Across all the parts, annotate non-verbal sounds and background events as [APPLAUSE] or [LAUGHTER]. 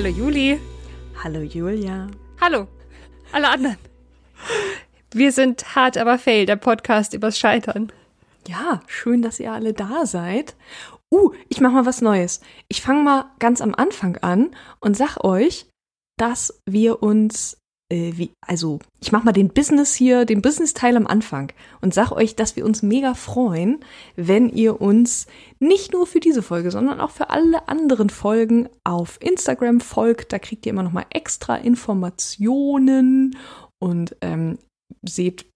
Hallo Juli. Hallo Julia. Hallo. Alle anderen. Wir sind hart aber fail, der Podcast übers Scheitern. Ja, schön, dass ihr alle da seid. Uh, ich mach mal was Neues. Ich fange mal ganz am Anfang an und sag euch, dass wir uns, äh, wie, also ich mach mal den Business hier, den Business-Teil am Anfang und sag euch, dass wir uns mega freuen, wenn ihr uns nicht nur für diese Folge, sondern auch für alle anderen Folgen auf Instagram folgt. Da kriegt ihr immer noch mal extra Informationen und ähm, seht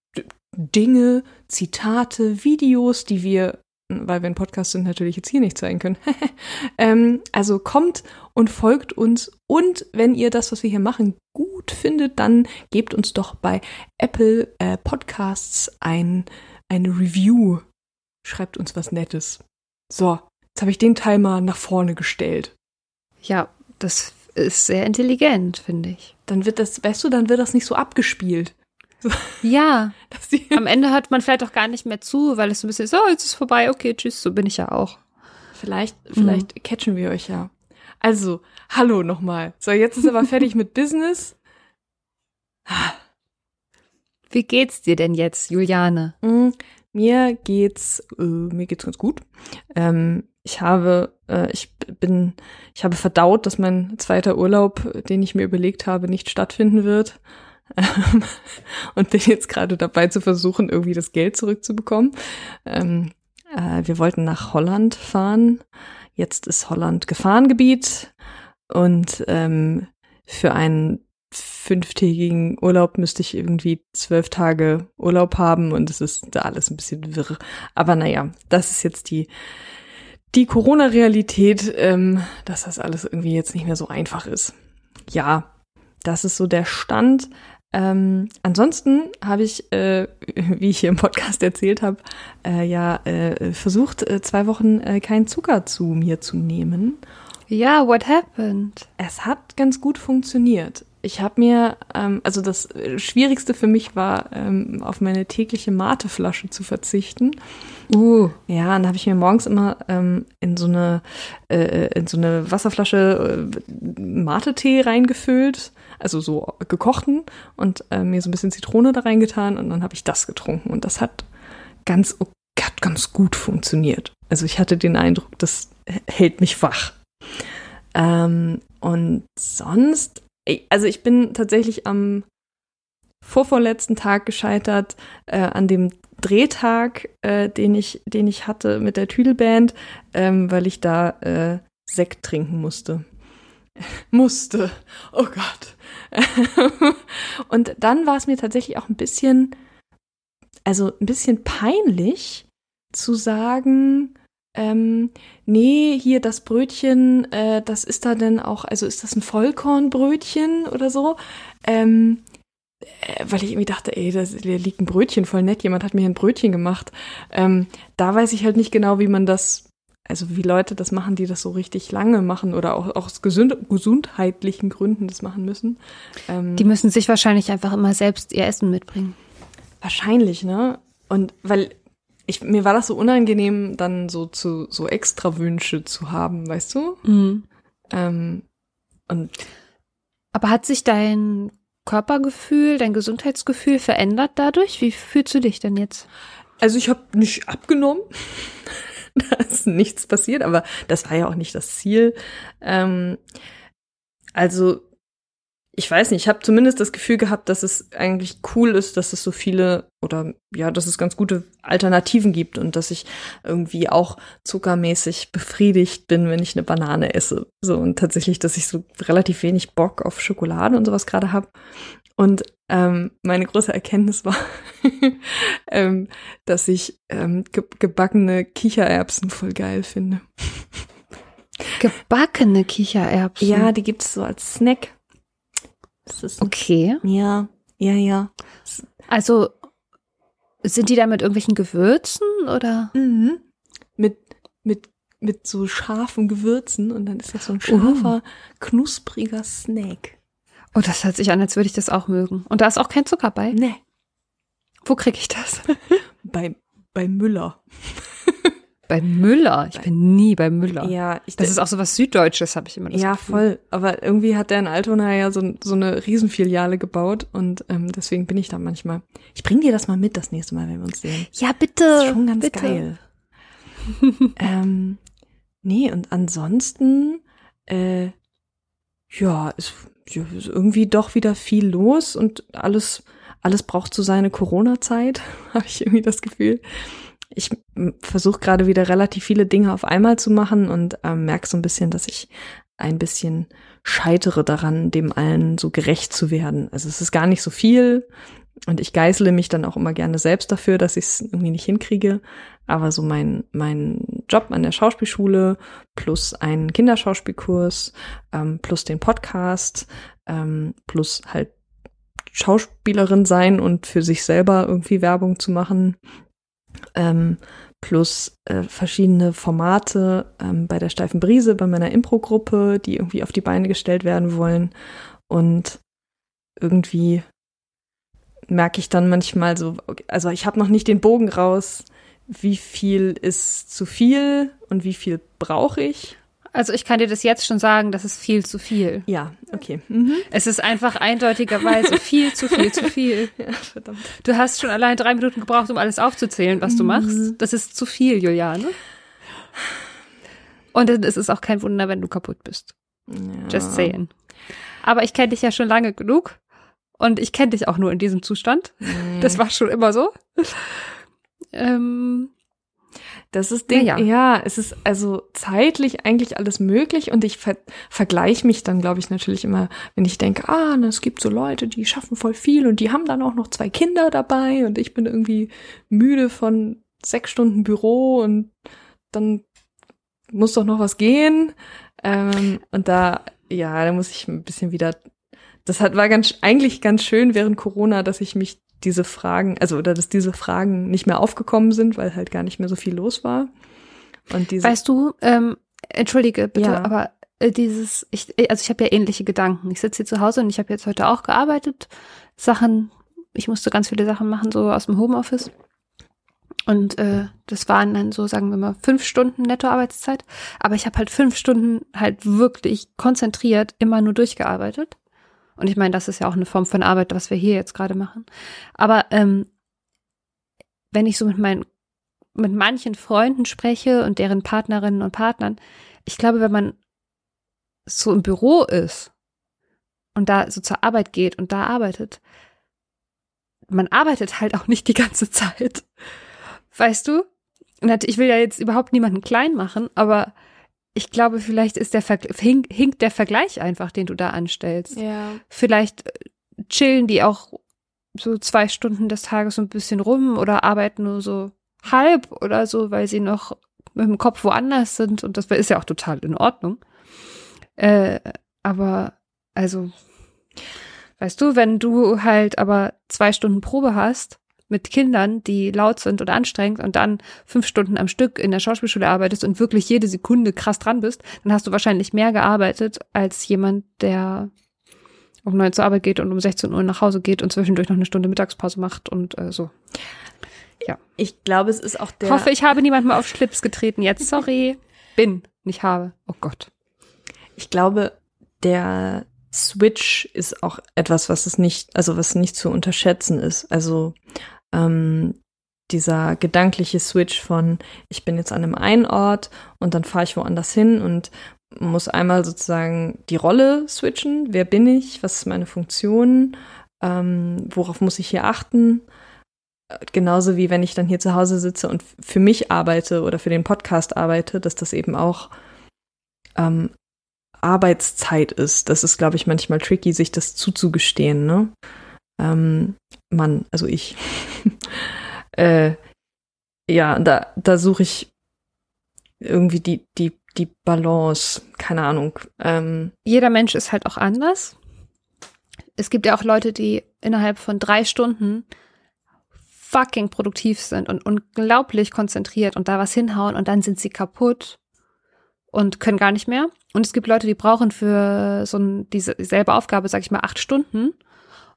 Dinge, Zitate, Videos, die wir, weil wir ein Podcast sind, natürlich jetzt hier nicht zeigen können. [LAUGHS] ähm, also kommt und folgt uns. Und wenn ihr das, was wir hier machen, gut findet, dann gebt uns doch bei Apple äh, Podcasts ein, eine Review. Schreibt uns was Nettes. So, jetzt habe ich den Teil mal nach vorne gestellt. Ja, das ist sehr intelligent, finde ich. Dann wird das, weißt du, dann wird das nicht so abgespielt. Ja, [LAUGHS] am Ende hört man vielleicht auch gar nicht mehr zu, weil es so ein bisschen so, oh, jetzt ist vorbei, okay, tschüss, so bin ich ja auch. Vielleicht, vielleicht catchen wir euch ja. Also, hallo nochmal. So, jetzt ist aber fertig mit Business. [LAUGHS] Wie geht's dir denn jetzt, Juliane? Mm, Mir geht's, äh, mir geht's ganz gut. Ähm, ich habe, äh, ich bin, ich habe verdaut, dass mein zweiter Urlaub, den ich mir überlegt habe, nicht stattfinden wird. Ähm, [LAUGHS] und bin jetzt gerade dabei zu versuchen, irgendwie das Geld zurückzubekommen. Ähm, äh, wir wollten nach Holland fahren. Jetzt ist Holland Gefahrengebiet und ähm, für einen fünftägigen Urlaub müsste ich irgendwie zwölf Tage Urlaub haben und es ist da alles ein bisschen wirr. Aber naja, das ist jetzt die, die Corona-Realität, ähm, dass das alles irgendwie jetzt nicht mehr so einfach ist. Ja, das ist so der Stand. Ähm, ansonsten habe ich, äh, [LAUGHS] wie ich hier im Podcast erzählt habe, äh, ja äh, versucht, äh, zwei Wochen äh, keinen Zucker zu mir zu nehmen. Ja, what happened? Es hat ganz gut funktioniert. Ich habe mir, ähm, also das Schwierigste für mich war, ähm, auf meine tägliche Mateflasche zu verzichten. Uh, Ja, dann habe ich mir morgens immer ähm, in so eine äh, in so eine Wasserflasche äh, Mate-Tee reingefüllt, also so gekochten und äh, mir so ein bisschen Zitrone da reingetan und dann habe ich das getrunken und das hat ganz hat ganz gut funktioniert. Also ich hatte den Eindruck, das hält mich wach. Ähm, und sonst, also ich bin tatsächlich am vorvorletzten Tag gescheitert, äh, an dem Drehtag, äh, den ich, den ich hatte mit der Tüdelband, ähm, weil ich da äh, Sekt trinken musste. [LAUGHS] musste. Oh Gott. [LAUGHS] Und dann war es mir tatsächlich auch ein bisschen, also ein bisschen peinlich zu sagen, ähm, nee, hier das Brötchen, äh, das ist da denn auch, also ist das ein Vollkornbrötchen oder so? Ähm, äh, weil ich irgendwie dachte, ey, da liegt ein Brötchen voll nett, jemand hat mir ein Brötchen gemacht. Ähm, da weiß ich halt nicht genau, wie man das, also wie Leute das machen, die das so richtig lange machen oder auch, auch aus gesund, gesundheitlichen Gründen das machen müssen. Ähm, die müssen sich wahrscheinlich einfach immer selbst ihr Essen mitbringen. Wahrscheinlich, ne? Und weil ich, mir war das so unangenehm, dann so zu so extra Wünsche zu haben, weißt du? Ähm, und Aber hat sich dein Körpergefühl, dein Gesundheitsgefühl verändert dadurch? Wie fühlst du dich denn jetzt? also ich habe nicht abgenommen. [LAUGHS] [LAUGHS] da nichts passiert, aber das war ja auch nicht das Ziel. Ähm, also ich weiß nicht, ich habe zumindest das Gefühl gehabt, dass es eigentlich cool ist, dass es so viele oder ja, dass es ganz gute Alternativen gibt und dass ich irgendwie auch zuckermäßig befriedigt bin, wenn ich eine Banane esse. So und tatsächlich, dass ich so relativ wenig Bock auf Schokolade und sowas gerade habe. Und ähm, meine große Erkenntnis war, [LAUGHS] ähm, dass ich ähm, ge gebackene Kichererbsen voll geil finde. Gebackene Kichererbsen. Ja, die gibt's so als Snack. Okay. ja, ja, ja. Also sind die da mit irgendwelchen Gewürzen oder? Mhm. Mit, mit, mit so scharfen Gewürzen und dann ist das so ein scharfer, knuspriger Snack. Oh, das hört sich an, als würde ich das auch mögen. Und da ist auch kein Zucker bei. Ne. Wo kriege ich das? [LAUGHS] Bei, bei Müller. [LAUGHS] bei Müller. Ich bin nie bei Müller. Ja, ich, Das ist auch so was Süddeutsches, habe ich immer das ja, Gefühl. voll. Aber irgendwie hat der in Altona ja so, so eine Riesenfiliale gebaut und ähm, deswegen bin ich da manchmal. Ich bring dir das mal mit das nächste Mal, wenn wir uns sehen. Ja, bitte. Das ist schon ganz bitte. geil. [LAUGHS] ähm, nee, und ansonsten, äh, ja, ist irgendwie doch wieder viel los und alles, alles braucht so seine Corona-Zeit, [LAUGHS] habe ich irgendwie das Gefühl. Ich versuche gerade wieder relativ viele Dinge auf einmal zu machen und ähm, merke so ein bisschen, dass ich ein bisschen scheitere daran, dem allen so gerecht zu werden. Also es ist gar nicht so viel und ich geißle mich dann auch immer gerne selbst dafür, dass ich es irgendwie nicht hinkriege. Aber so mein, mein Job an der Schauspielschule plus einen Kinderschauspielkurs ähm, plus den Podcast ähm, plus halt Schauspielerin sein und für sich selber irgendwie Werbung zu machen ähm, plus äh, verschiedene Formate ähm, bei der Steifen Brise, bei meiner Impro-Gruppe, die irgendwie auf die Beine gestellt werden wollen. Und irgendwie merke ich dann manchmal so, also ich habe noch nicht den Bogen raus, wie viel ist zu viel und wie viel brauche ich. Also ich kann dir das jetzt schon sagen, das ist viel zu viel. Ja, okay. Mhm. Es ist einfach eindeutigerweise viel zu viel zu viel. [LAUGHS] Ja, verdammt. Du hast schon allein drei Minuten gebraucht, um alles aufzuzählen, was du machst. Mhm. Das ist zu viel, Juliane. Und dann ist es auch kein Wunder, wenn du kaputt bist. Ja. Just saying. Aber ich kenne dich ja schon lange genug. Und ich kenne dich auch nur in diesem Zustand. Mhm. Das war schon immer so. ähm, Das ist Ding, Naja. ja, es ist also zeitlich eigentlich alles möglich und ich ver vergleiche mich dann, glaube ich, natürlich immer, wenn ich denke, ah, na, es gibt so Leute, die schaffen voll viel und die haben dann auch noch zwei Kinder dabei und ich bin irgendwie müde von sechs Stunden Büro und dann muss doch noch was gehen. Ähm, und da, ja, da muss ich ein bisschen wieder, das hat, war ganz, eigentlich ganz schön während Corona, dass ich mich diese Fragen, also oder dass diese Fragen nicht mehr aufgekommen sind, weil halt gar nicht mehr so viel los war. Und diese, weißt du, ähm, entschuldige bitte, Ja. aber äh, dieses, ich, also ich habe ja ähnliche Gedanken. Ich sitze hier zu Hause und ich habe jetzt heute auch gearbeitet. Sachen, ich musste ganz viele Sachen machen, so aus dem Homeoffice. Und äh, das waren dann so, sagen wir mal, fünf Stunden Nettoarbeitszeit. Aber ich habe halt fünf Stunden halt wirklich konzentriert immer nur durchgearbeitet. Und ich meine, das ist ja auch eine Form von Arbeit, was wir hier jetzt gerade machen. Aber ähm, wenn ich so mit meinen, mit manchen Freunden spreche und deren Partnerinnen und Partnern, ich glaube, wenn man so im Büro ist und da so zur Arbeit geht und da arbeitet, man arbeitet halt auch nicht die ganze Zeit. Weißt du? Ich will ja jetzt überhaupt niemanden klein machen, aber ich glaube, vielleicht ist der Verg- hink, hinkt der Vergleich einfach, den du da anstellst. ja, Vielleicht äh, chillen die auch so zwei Stunden des Tages so ein bisschen rum oder arbeiten nur so halb oder so, weil sie noch mit dem Kopf woanders sind und das ist ja auch total in Ordnung. Äh, aber also, weißt du, wenn du halt aber zwei Stunden Probe hast mit Kindern, die laut sind und anstrengend und dann fünf Stunden am Stück in der Schauspielschule arbeitest und wirklich jede Sekunde krass dran bist, dann hast du wahrscheinlich mehr gearbeitet als jemand, der um neun zur Arbeit geht und um 16 Uhr nach Hause geht und zwischendurch noch eine Stunde Mittagspause macht und äh, so. ich glaube, es ist auch der. Ich hoffe, ich habe niemandem auf Schlips getreten jetzt. Sorry. [LAUGHS] Bin, nicht habe. Oh Gott. ich glaube, der Switch ist auch etwas, was es nicht, also was nicht zu unterschätzen ist. Also ähm, dieser gedankliche Switch von, ich bin jetzt an einem einen Ort und dann fahre ich woanders hin und muss einmal sozusagen die Rolle switchen. Wer bin ich? Was ist meine Funktion? Ähm, worauf muss ich hier achten? Äh, Genauso wie wenn ich dann hier zu Hause sitze und für mich arbeite oder für den Podcast arbeite, dass das eben auch ähm, Arbeitszeit ist. Das ist, glaube ich, manchmal tricky, sich das zuzugestehen, ne? Ähm, Mann, also ich. [LAUGHS] äh, ja, da, da suche ich irgendwie die, die, die Balance, keine Ahnung. Ähm, Jeder Mensch ist halt auch anders. Es gibt ja auch Leute, die innerhalb von drei Stunden fucking produktiv sind und unglaublich konzentriert und da was hinhauen und dann sind sie kaputt und können gar nicht mehr. Und es gibt Leute, die brauchen für so ein, diese dieselbe Aufgabe, sag ich mal, acht Stunden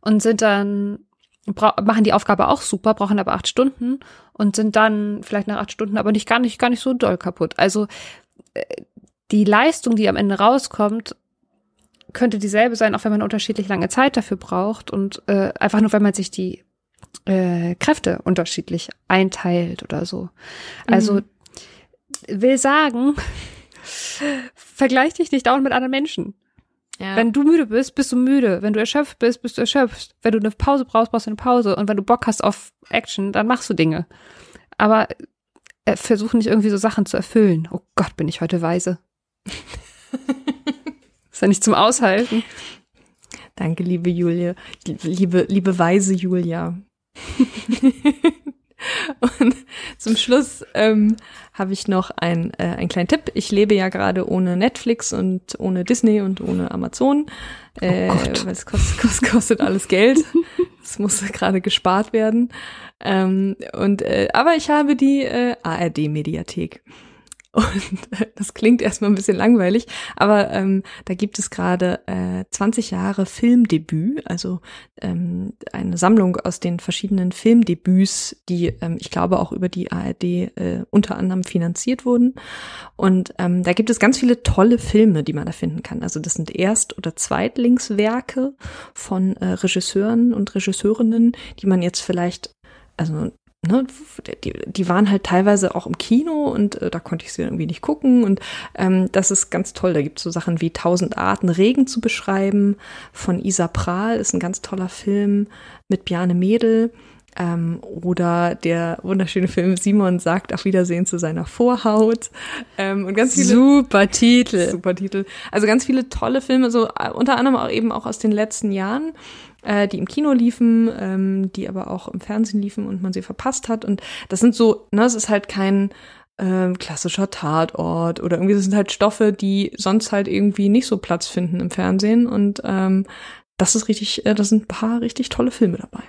und sind dann machen die Aufgabe auch super, brauchen aber acht Stunden und sind dann vielleicht nach acht Stunden aber nicht gar nicht, gar nicht so doll kaputt. Also äh, die Leistung, die am Ende rauskommt, könnte dieselbe sein, auch wenn man unterschiedlich lange Zeit dafür braucht und äh, einfach nur, wenn man sich die äh, Kräfte unterschiedlich einteilt oder so. Also mhm. will sagen, [LAUGHS] vergleich dich nicht dauernd mit anderen Menschen. Ja. Wenn du müde bist, bist du müde. Wenn du erschöpft bist, bist du erschöpft. Wenn du eine Pause brauchst, brauchst du eine Pause. Und wenn du Bock hast auf Action, dann machst du Dinge. Aber äh, versuch nicht irgendwie so Sachen zu erfüllen. Oh Gott, bin ich heute weise. [LAUGHS] ist ja nicht zum Aushalten. Danke, liebe Julia. Liebe, liebe weise Julia. [LAUGHS] [LAUGHS] Und zum Schluss ähm, habe ich noch ein, äh, einen kleinen Tipp. Ich lebe ja gerade ohne Netflix und ohne Disney und ohne Amazon, äh, oh weil es kostet, [LAUGHS] kostet, kostet alles Geld. [LAUGHS] Es muss gerade gespart werden. Ähm, und äh, aber ich habe die äh, ARD-Mediathek. Und äh, das klingt erstmal ein bisschen langweilig, aber ähm, da gibt es gerade äh, 20 Jahre Filmdebüt, also ähm, eine Sammlung aus den verschiedenen Filmdebüts, die ähm, ich glaube auch über die ARD äh, unter anderem finanziert wurden. Und ähm, da gibt es ganz viele tolle Filme, die man da finden kann. Also das sind Erst- oder Zweitlingswerke von äh, Regisseuren und Regisseurinnen, die man jetzt vielleicht also ne, die, die waren halt teilweise auch im Kino und äh, da konnte ich sie irgendwie nicht gucken. Und ähm, das ist ganz toll. Da gibt es so Sachen wie Tausend Arten Regen zu beschreiben von Isa Prahl, ist ein ganz toller Film mit Bjane Mädel. Ähm, oder der wunderschöne Film Simon sagt auf Wiedersehen zu seiner Vorhaut. Ähm, und ganz viele, super Titel. Super Titel. Also ganz viele tolle Filme, so äh, unter anderem auch eben auch aus den letzten Jahren äh, die im Kino liefen, ähm, die aber auch im Fernsehen liefen und man sie verpasst hat. Und das sind so, ne, es ist halt kein ähm, klassischer Tatort oder irgendwie, das sind halt Stoffe, die sonst halt irgendwie nicht so Platz finden im Fernsehen. Und ähm, das ist richtig, äh, da sind ein paar richtig tolle Filme dabei.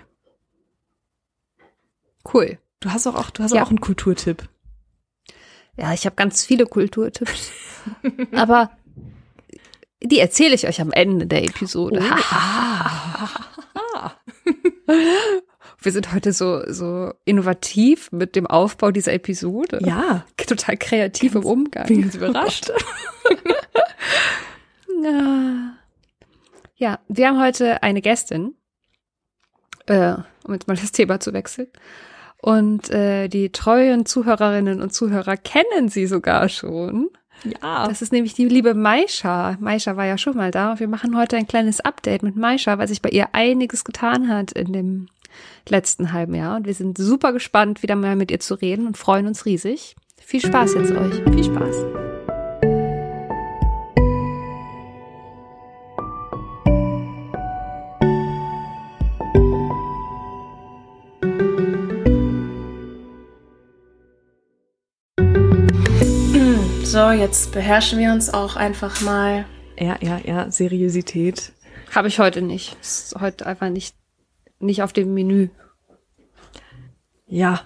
Cool. Du hast auch, auch du hast ja. auch einen Kulturtipp. Ja, ich habe ganz viele Kulturtipps. aber die erzähle ich euch am Ende der Episode. Oh. [LAUGHS] Wir sind heute so, so innovativ mit dem Aufbau dieser Episode. Ja. Total kreativ ganz, im Umgang. Bin ganz überrascht. [LAUGHS] ja, wir haben heute eine Gästin, äh, um jetzt mal das Thema zu wechseln. Und äh, die treuen Zuhörerinnen und Zuhörer kennen sie sogar schon. Ja. Das ist nämlich die liebe Maisha. Maisha war ja schon mal da und wir machen heute ein kleines Update mit Maisha, weil sich bei ihr einiges getan hat in dem letzten halben Jahr. Und wir sind super gespannt, wieder mal mit ihr zu reden und freuen uns riesig. Viel Spaß jetzt euch. Viel Spaß. So, jetzt beherrschen wir uns auch einfach mal. Ja, ja, ja, Seriosität. Habe ich heute nicht. Ist heute einfach nicht, nicht auf dem Menü. Ja,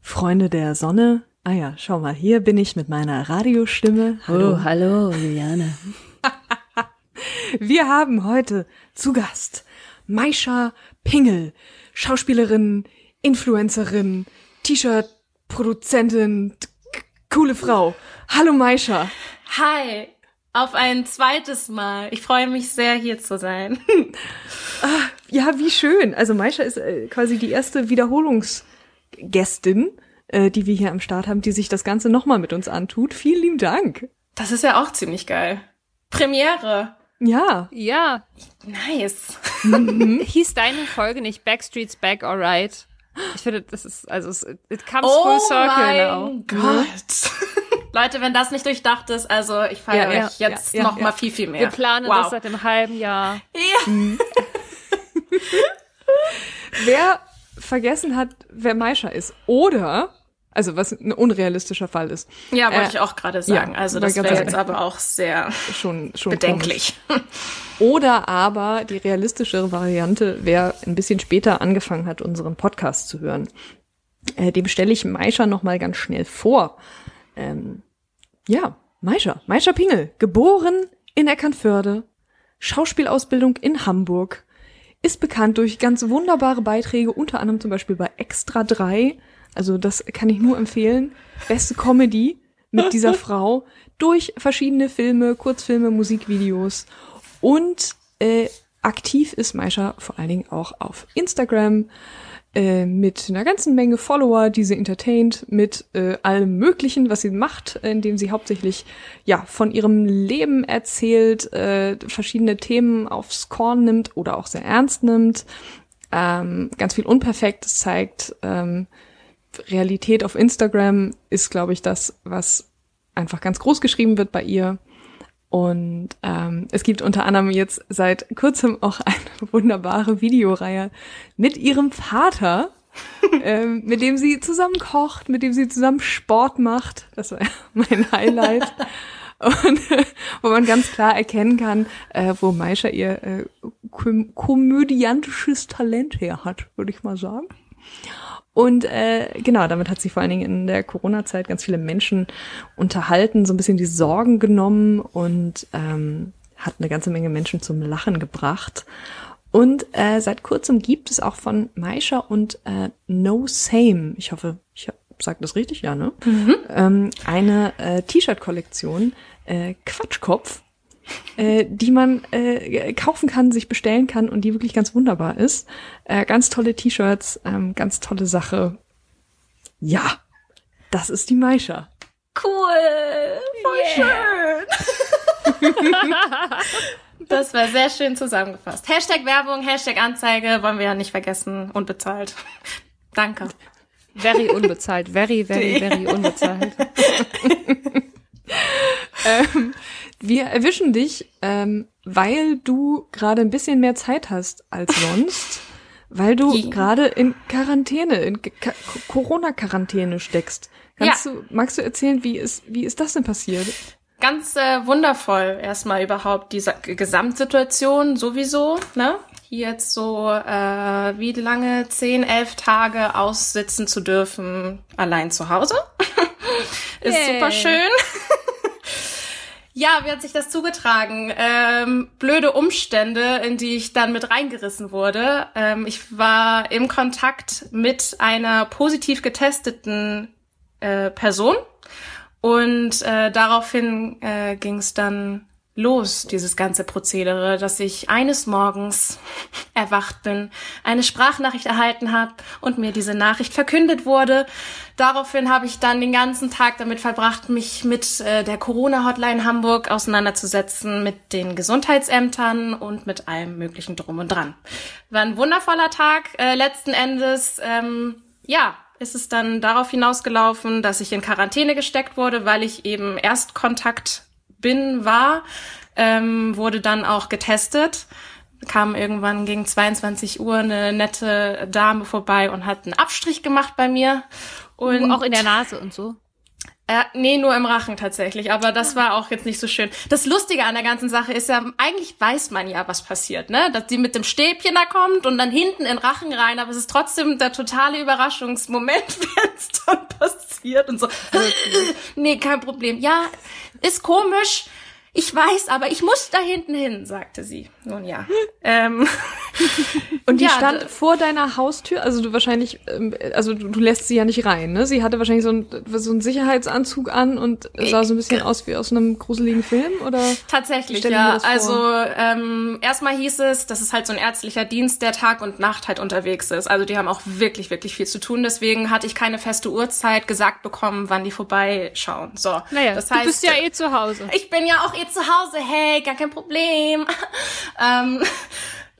Freunde der Sonne. Ah ja, schau mal, hier bin ich mit meiner Radiostimme. Hallo, oh, hallo, Juliane. [LAUGHS] wir haben heute zu Gast Maisha Pingel, Schauspielerin, Influencerin, T-Shirt-Produzentin, coole Frau. Hallo Maisha. Hi. Auf ein zweites Mal. Ich freue mich sehr, hier zu sein. ah, ja, wie schön. Also Maisha ist äh, quasi die erste Wiederholungsgästin, äh, die wir hier am Start haben, die sich das Ganze nochmal mit uns antut. Vielen lieben Dank. Das ist ja auch ziemlich geil. Premiere. Ja. Ja. Nice. Mhm. [LAUGHS] Hieß deine Folge nicht Backstreet's Back Alright? Ich finde, das ist, also es it comes oh full circle mein now. Gott. Leute, wenn das nicht durchdacht ist, also ich feiere ja, euch ja, jetzt ja, noch mal viel, viel mehr. Wir planen wow. das seit einem halben Jahr. Ja. Mhm. [LAUGHS] wer vergessen hat, wer Maisha ist oder also was ein unrealistischer Fall ist. Ja, wollte äh, ich auch gerade sagen. Ja, also das wäre jetzt aber auch sehr schon, schon bedenklich. Komisch. Oder aber die realistischere Variante, wer ein bisschen später angefangen hat, unseren Podcast zu hören. Äh, dem stelle ich Maisha noch mal ganz schnell vor. Ähm, ja, Maisha, Maisha Pingel, geboren in Eckernförde, Schauspielausbildung in Hamburg, ist bekannt durch ganz wunderbare Beiträge, unter anderem zum Beispiel bei Extra 3. Also das kann ich nur empfehlen. Beste Comedy mit dieser [LAUGHS] Frau durch verschiedene Filme, Kurzfilme, Musikvideos und äh, aktiv ist Maisha vor allen Dingen auch auf Instagram äh, mit einer ganzen Menge Follower, die sie entertaint, mit äh, allem Möglichen, was sie macht, indem sie hauptsächlich ja von ihrem Leben erzählt, äh, verschiedene Themen aufs Korn nimmt oder auch sehr ernst nimmt, ähm, ganz viel Unperfektes zeigt. Ähm, Realität auf Instagram ist, glaube ich, das, was einfach ganz groß geschrieben wird bei ihr. Und ähm, es gibt unter anderem jetzt seit kurzem auch eine [LAUGHS] wunderbare Videoreihe mit ihrem Vater, [LAUGHS] ähm, mit dem sie zusammen kocht, mit dem sie zusammen Sport macht. Das war [LAUGHS] mein Highlight. Und äh, wo man ganz klar erkennen kann, äh, wo Maisha ihr äh, komödiantisches Talent her hat, würde ich mal sagen. Und äh, genau, damit hat sie vor allen Dingen in der Corona-Zeit ganz viele Menschen unterhalten, so ein bisschen die Sorgen genommen und ähm, hat eine ganze Menge Menschen zum Lachen gebracht. Und äh, seit kurzem gibt es auch von Maisha und äh, No Same, ich hoffe, ich sage das richtig, ja, ne? Mhm. Ähm, eine äh, T-Shirt-Kollektion, äh, Quatschkopf, äh, die man äh, kaufen kann, sich bestellen kann und die wirklich ganz wunderbar ist. Äh, ganz tolle T-Shirts, ähm, ganz tolle Sache. Ja, das ist die Maisha. Cool, voll yeah. schön. [LAUGHS] das war sehr schön zusammengefasst. Hashtag Werbung, Hashtag Anzeige wollen wir ja nicht vergessen. Unbezahlt. Danke. Very unbezahlt. Very, very, [LAUGHS] very unbezahlt. [LAUGHS] [LAUGHS] ähm, wir erwischen dich, ähm, weil du gerade ein bisschen mehr Zeit hast als sonst, [LAUGHS] weil du yeah. gerade in Quarantäne, in Corona-Quarantäne steckst. Kannst ja. du, magst du erzählen, wie ist, wie ist das denn passiert? Ganz äh, wundervoll erstmal überhaupt diese Gesamtsituation sowieso, ne? Hier jetzt so äh, wie lange, zehn, elf Tage aussitzen zu dürfen, allein zu Hause. [LAUGHS] ist Yay. super schön. Ja, wie hat sich das zugetragen? Ähm, blöde Umstände, in die ich dann mit reingerissen wurde. Ähm, ich war im Kontakt mit einer positiv getesteten äh, Person und äh, daraufhin äh, ging es dann los, dieses ganze Prozedere, dass ich eines Morgens [LAUGHS] erwacht bin, eine Sprachnachricht erhalten habe und mir diese Nachricht verkündet wurde. Daraufhin habe ich dann den ganzen Tag damit verbracht, mich mit äh, der Corona-Hotline Hamburg auseinanderzusetzen, mit den Gesundheitsämtern und mit allem möglichen drum und dran. War ein wundervoller Tag. Äh, letzten Endes, ähm, ja, ist es dann darauf hinausgelaufen, dass ich in Quarantäne gesteckt wurde, weil ich eben Erstkontakt bin, war, ähm, wurde dann auch getestet. Kam irgendwann gegen 22 Uhr eine nette Dame vorbei und hat einen Abstrich gemacht bei mir. Und uh, auch in der Nase und so. Äh, nee, nur im Rachen tatsächlich, aber das war auch jetzt nicht so schön. Das Lustige an der ganzen Sache ist ja, eigentlich weiß man ja, was passiert, ne? Dass die mit dem Stäbchen da kommt und dann hinten in Rachen rein, aber es ist trotzdem der totale Überraschungsmoment, [LAUGHS] wenn es dann passiert und so. nee, kein Problem. Ja, ist komisch. Ich weiß, aber ich muss da hinten hin, sagte sie. Nun ja. ähm, [LAUGHS] und die ja, stand vor deiner Haustür, also du wahrscheinlich, ähm, also du, du, lässt sie ja nicht rein, ne? Sie hatte wahrscheinlich so, ein, so einen Sicherheitsanzug an und sah so ein bisschen aus wie aus einem gruseligen Film, oder? Tatsächlich, ja. Also ähm, erstmal hieß es, das ist halt so ein ärztlicher Dienst, der Tag und Nacht halt unterwegs ist. Also die haben auch wirklich, wirklich viel zu tun. Deswegen hatte ich keine feste Uhrzeit gesagt bekommen, wann die vorbeischauen. So. Naja, das heißt, du bist ja eh zu Hause. Ich bin ja auch eh zu Hause. Hey, gar kein Problem. [LAUGHS] ähm,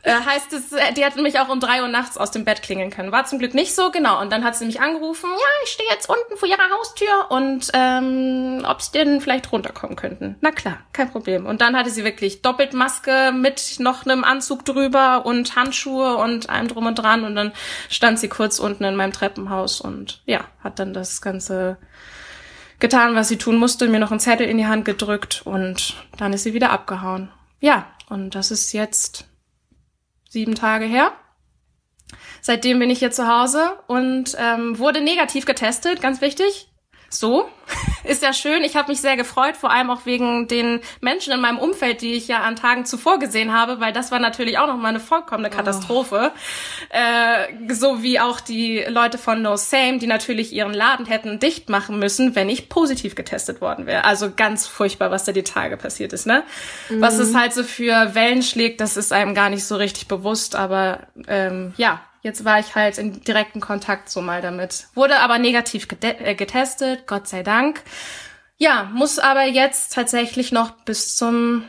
äh, heißt es, äh, die hätten mich auch um drei Uhr nachts aus dem Bett klingeln können. War zum Glück nicht so, genau. Und dann hat sie mich angerufen, ja, ich stehe jetzt unten vor ihrer Haustür und ähm, ob sie denn vielleicht runterkommen könnten. Na klar, kein Problem. Und dann hatte sie wirklich doppelt Maske mit noch einem Anzug drüber und Handschuhe und allem drum und dran. Und dann stand sie kurz unten in meinem Treppenhaus und ja, hat dann das Ganze getan, was sie tun musste, mir noch einen Zettel in die Hand gedrückt und dann ist sie wieder abgehauen. Ja, und das ist jetzt sieben Tage her. Seitdem bin ich hier zu Hause und ähm, wurde negativ getestet, ganz wichtig. So. [LAUGHS] Ist ja schön. Ich habe mich sehr gefreut, vor allem auch wegen den Menschen in meinem Umfeld, die ich ja an Tagen zuvor gesehen habe, weil das war natürlich auch noch mal eine vollkommene oh. Katastrophe. Oh. Äh, so wie auch die Leute von No Same, die natürlich ihren Laden hätten dicht machen müssen, wenn ich positiv getestet worden wäre. Also ganz furchtbar, was da die Tage passiert ist, ne? Mhm. Was es halt so für Wellen schlägt, das ist einem gar nicht so richtig bewusst, aber ähm, ja, Jetzt war ich halt in direkten Kontakt so mal damit. Wurde aber negativ äh, getestet, Gott sei Dank. Ja, muss aber jetzt tatsächlich noch bis zum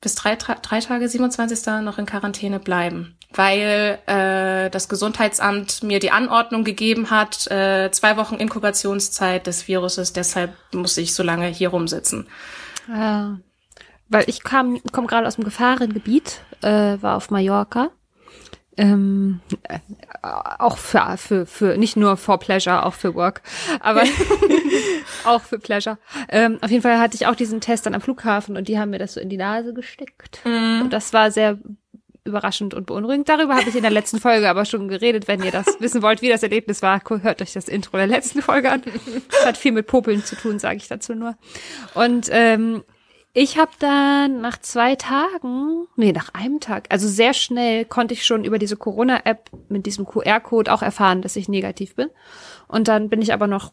bis drei, drei Tage, 27. noch in Quarantäne bleiben, weil äh, das Gesundheitsamt mir die Anordnung gegeben hat, äh, zwei Wochen Inkubationszeit des Viruses, deshalb muss ich so lange hier rumsitzen. Ja, weil ich kam, komme gerade aus dem Gefahrengebiet, äh, war auf Mallorca ähm, äh, auch für, für, für, nicht nur for pleasure, auch für work, aber [LAUGHS] auch für pleasure. Ähm, auf jeden Fall hatte ich auch diesen Test dann am Flughafen und die haben mir das so in die Nase gesteckt. Mm. Und das war sehr überraschend und beunruhigend. Darüber habe ich in der letzten Folge aber schon geredet. Wenn ihr das [LAUGHS] wissen wollt, wie das Erlebnis war, hört euch das Intro der letzten Folge an. Das hat viel mit Popeln zu tun, sage ich dazu nur. Und ähm, ich habe dann nach zwei Tagen, nee, nach einem Tag, also sehr schnell konnte ich schon über diese Corona-App mit diesem QR-Code auch erfahren, dass ich negativ bin. Und dann bin ich aber noch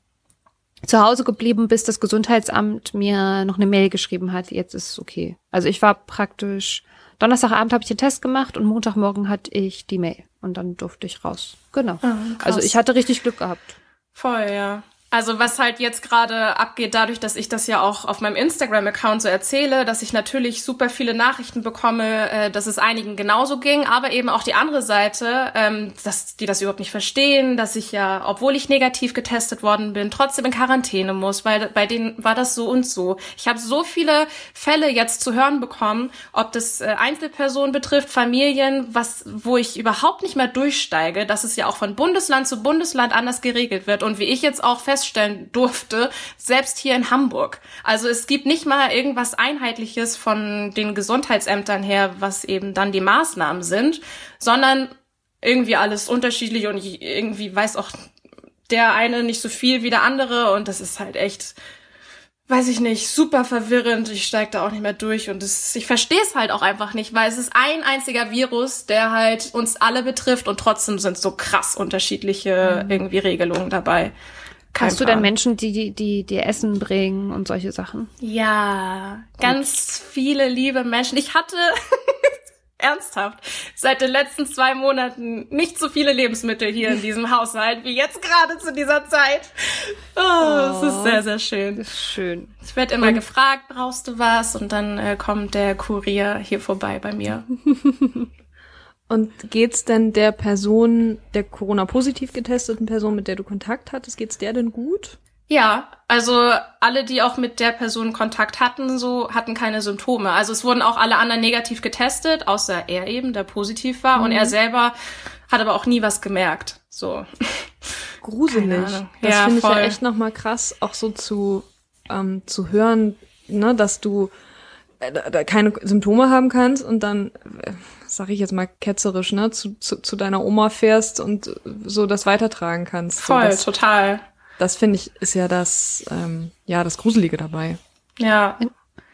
zu Hause geblieben, bis das Gesundheitsamt mir noch eine Mail geschrieben hat, jetzt ist es okay. Also ich war praktisch, Donnerstagabend habe ich den Test gemacht und Montagmorgen hatte ich die Mail und dann durfte ich raus. Genau. Oh, also ich hatte richtig Glück gehabt. Voll, ja. Also was halt jetzt gerade abgeht, dadurch, dass ich das ja auch auf meinem Instagram-Account so erzähle, dass ich natürlich super viele Nachrichten bekomme, äh, dass es einigen genauso ging, aber eben auch die andere Seite, ähm, dass die das überhaupt nicht verstehen, dass ich ja, obwohl ich negativ getestet worden bin, trotzdem in Quarantäne muss, weil bei denen war das so und so. Ich habe so viele Fälle jetzt zu hören bekommen, ob das äh, Einzelpersonen betrifft, Familien, was, wo ich überhaupt nicht mehr durchsteige, dass es ja auch von Bundesland zu Bundesland anders geregelt wird und wie ich jetzt auch fest feststellen durfte, selbst hier in Hamburg. Also es gibt nicht mal irgendwas Einheitliches von den Gesundheitsämtern her, was eben dann die Maßnahmen sind, sondern irgendwie alles unterschiedlich und irgendwie weiß auch der eine nicht so viel wie der andere und das ist halt echt weiß ich nicht, super verwirrend. Ich steige da auch nicht mehr durch und das, ich verstehe es halt auch einfach nicht, weil es ist ein einziger Virus, der halt uns alle betrifft und trotzdem sind so krass unterschiedliche mhm. irgendwie Regelungen dabei. Kein Hast du denn Menschen, die, die, die dir Essen bringen und solche Sachen? Ja, ganz Gut. viele liebe Menschen. Ich hatte [LAUGHS] ernsthaft seit den letzten zwei Monaten nicht so viele Lebensmittel hier in diesem Haushalt wie jetzt gerade zu dieser Zeit. Oh, oh, es ist sehr, sehr schön. Ist schön. Ich werde immer und gefragt, brauchst du was? Und dann äh, kommt der Kurier hier vorbei bei mir. [LAUGHS] Und geht's denn der Person, der Corona-positiv getesteten Person, mit der du Kontakt hattest, geht's der denn gut? Ja, also alle, die auch mit der Person Kontakt hatten, so hatten keine Symptome. Also es wurden auch alle anderen negativ getestet, außer er eben, der positiv war. Mhm. Und er selber hat aber auch nie was gemerkt. So. [LAUGHS] Gruselig. Das ja, finde ich ja echt nochmal krass, auch so zu, ähm, zu hören, ne, dass du keine Symptome haben kannst und dann äh, sag ich jetzt mal ketzerisch, ne, zu, zu, zu deiner Oma fährst und so das weitertragen kannst. Voll, so, das, total. Das finde ich ist ja das, ähm, ja, das Gruselige dabei. Ja. In,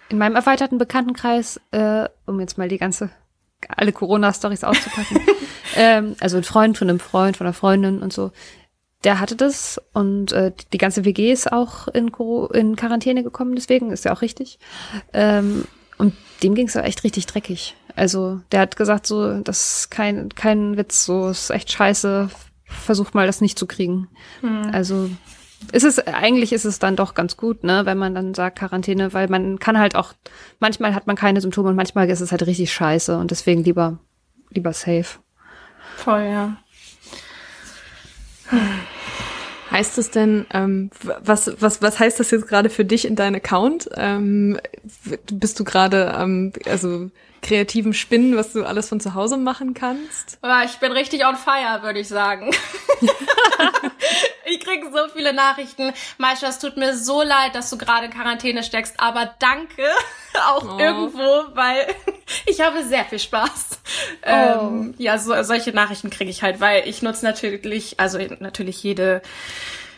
in meinem erweiterten Bekanntenkreis, äh, um jetzt mal die ganze, alle Corona-Stories auszupacken, [LAUGHS] ähm, also ein Freund von einem Freund, von einer Freundin und so, der hatte das und äh, die ganze WG ist auch in, in Quarantäne gekommen, deswegen ist ja auch richtig. Ähm, und dem ging es echt richtig dreckig. Also der hat gesagt, so, das ist kein, kein Witz, so ist echt scheiße. Versuch mal, das nicht zu kriegen. Hm. Also ist es, eigentlich ist es dann doch ganz gut, ne, wenn man dann sagt Quarantäne, weil man kann halt auch, manchmal hat man keine Symptome und manchmal ist es halt richtig scheiße und deswegen lieber, lieber safe. Voll, ja. Heißt es denn, ähm, was, was, was heißt das jetzt gerade für dich in deinem Account? Ähm, bist du gerade, ähm, also kreativen Spinnen, was du alles von zu Hause machen kannst? Ich bin richtig on fire, würde ich sagen. [LAUGHS] ich kriege so viele Nachrichten. Maisha, es tut mir so leid, dass du gerade in Quarantäne steckst, aber danke [LAUGHS] auch oh. irgendwo, weil [LAUGHS] ich habe sehr viel Spaß. Oh. Ähm, ja, so, solche Nachrichten kriege ich halt, weil ich nutze natürlich, also natürlich jede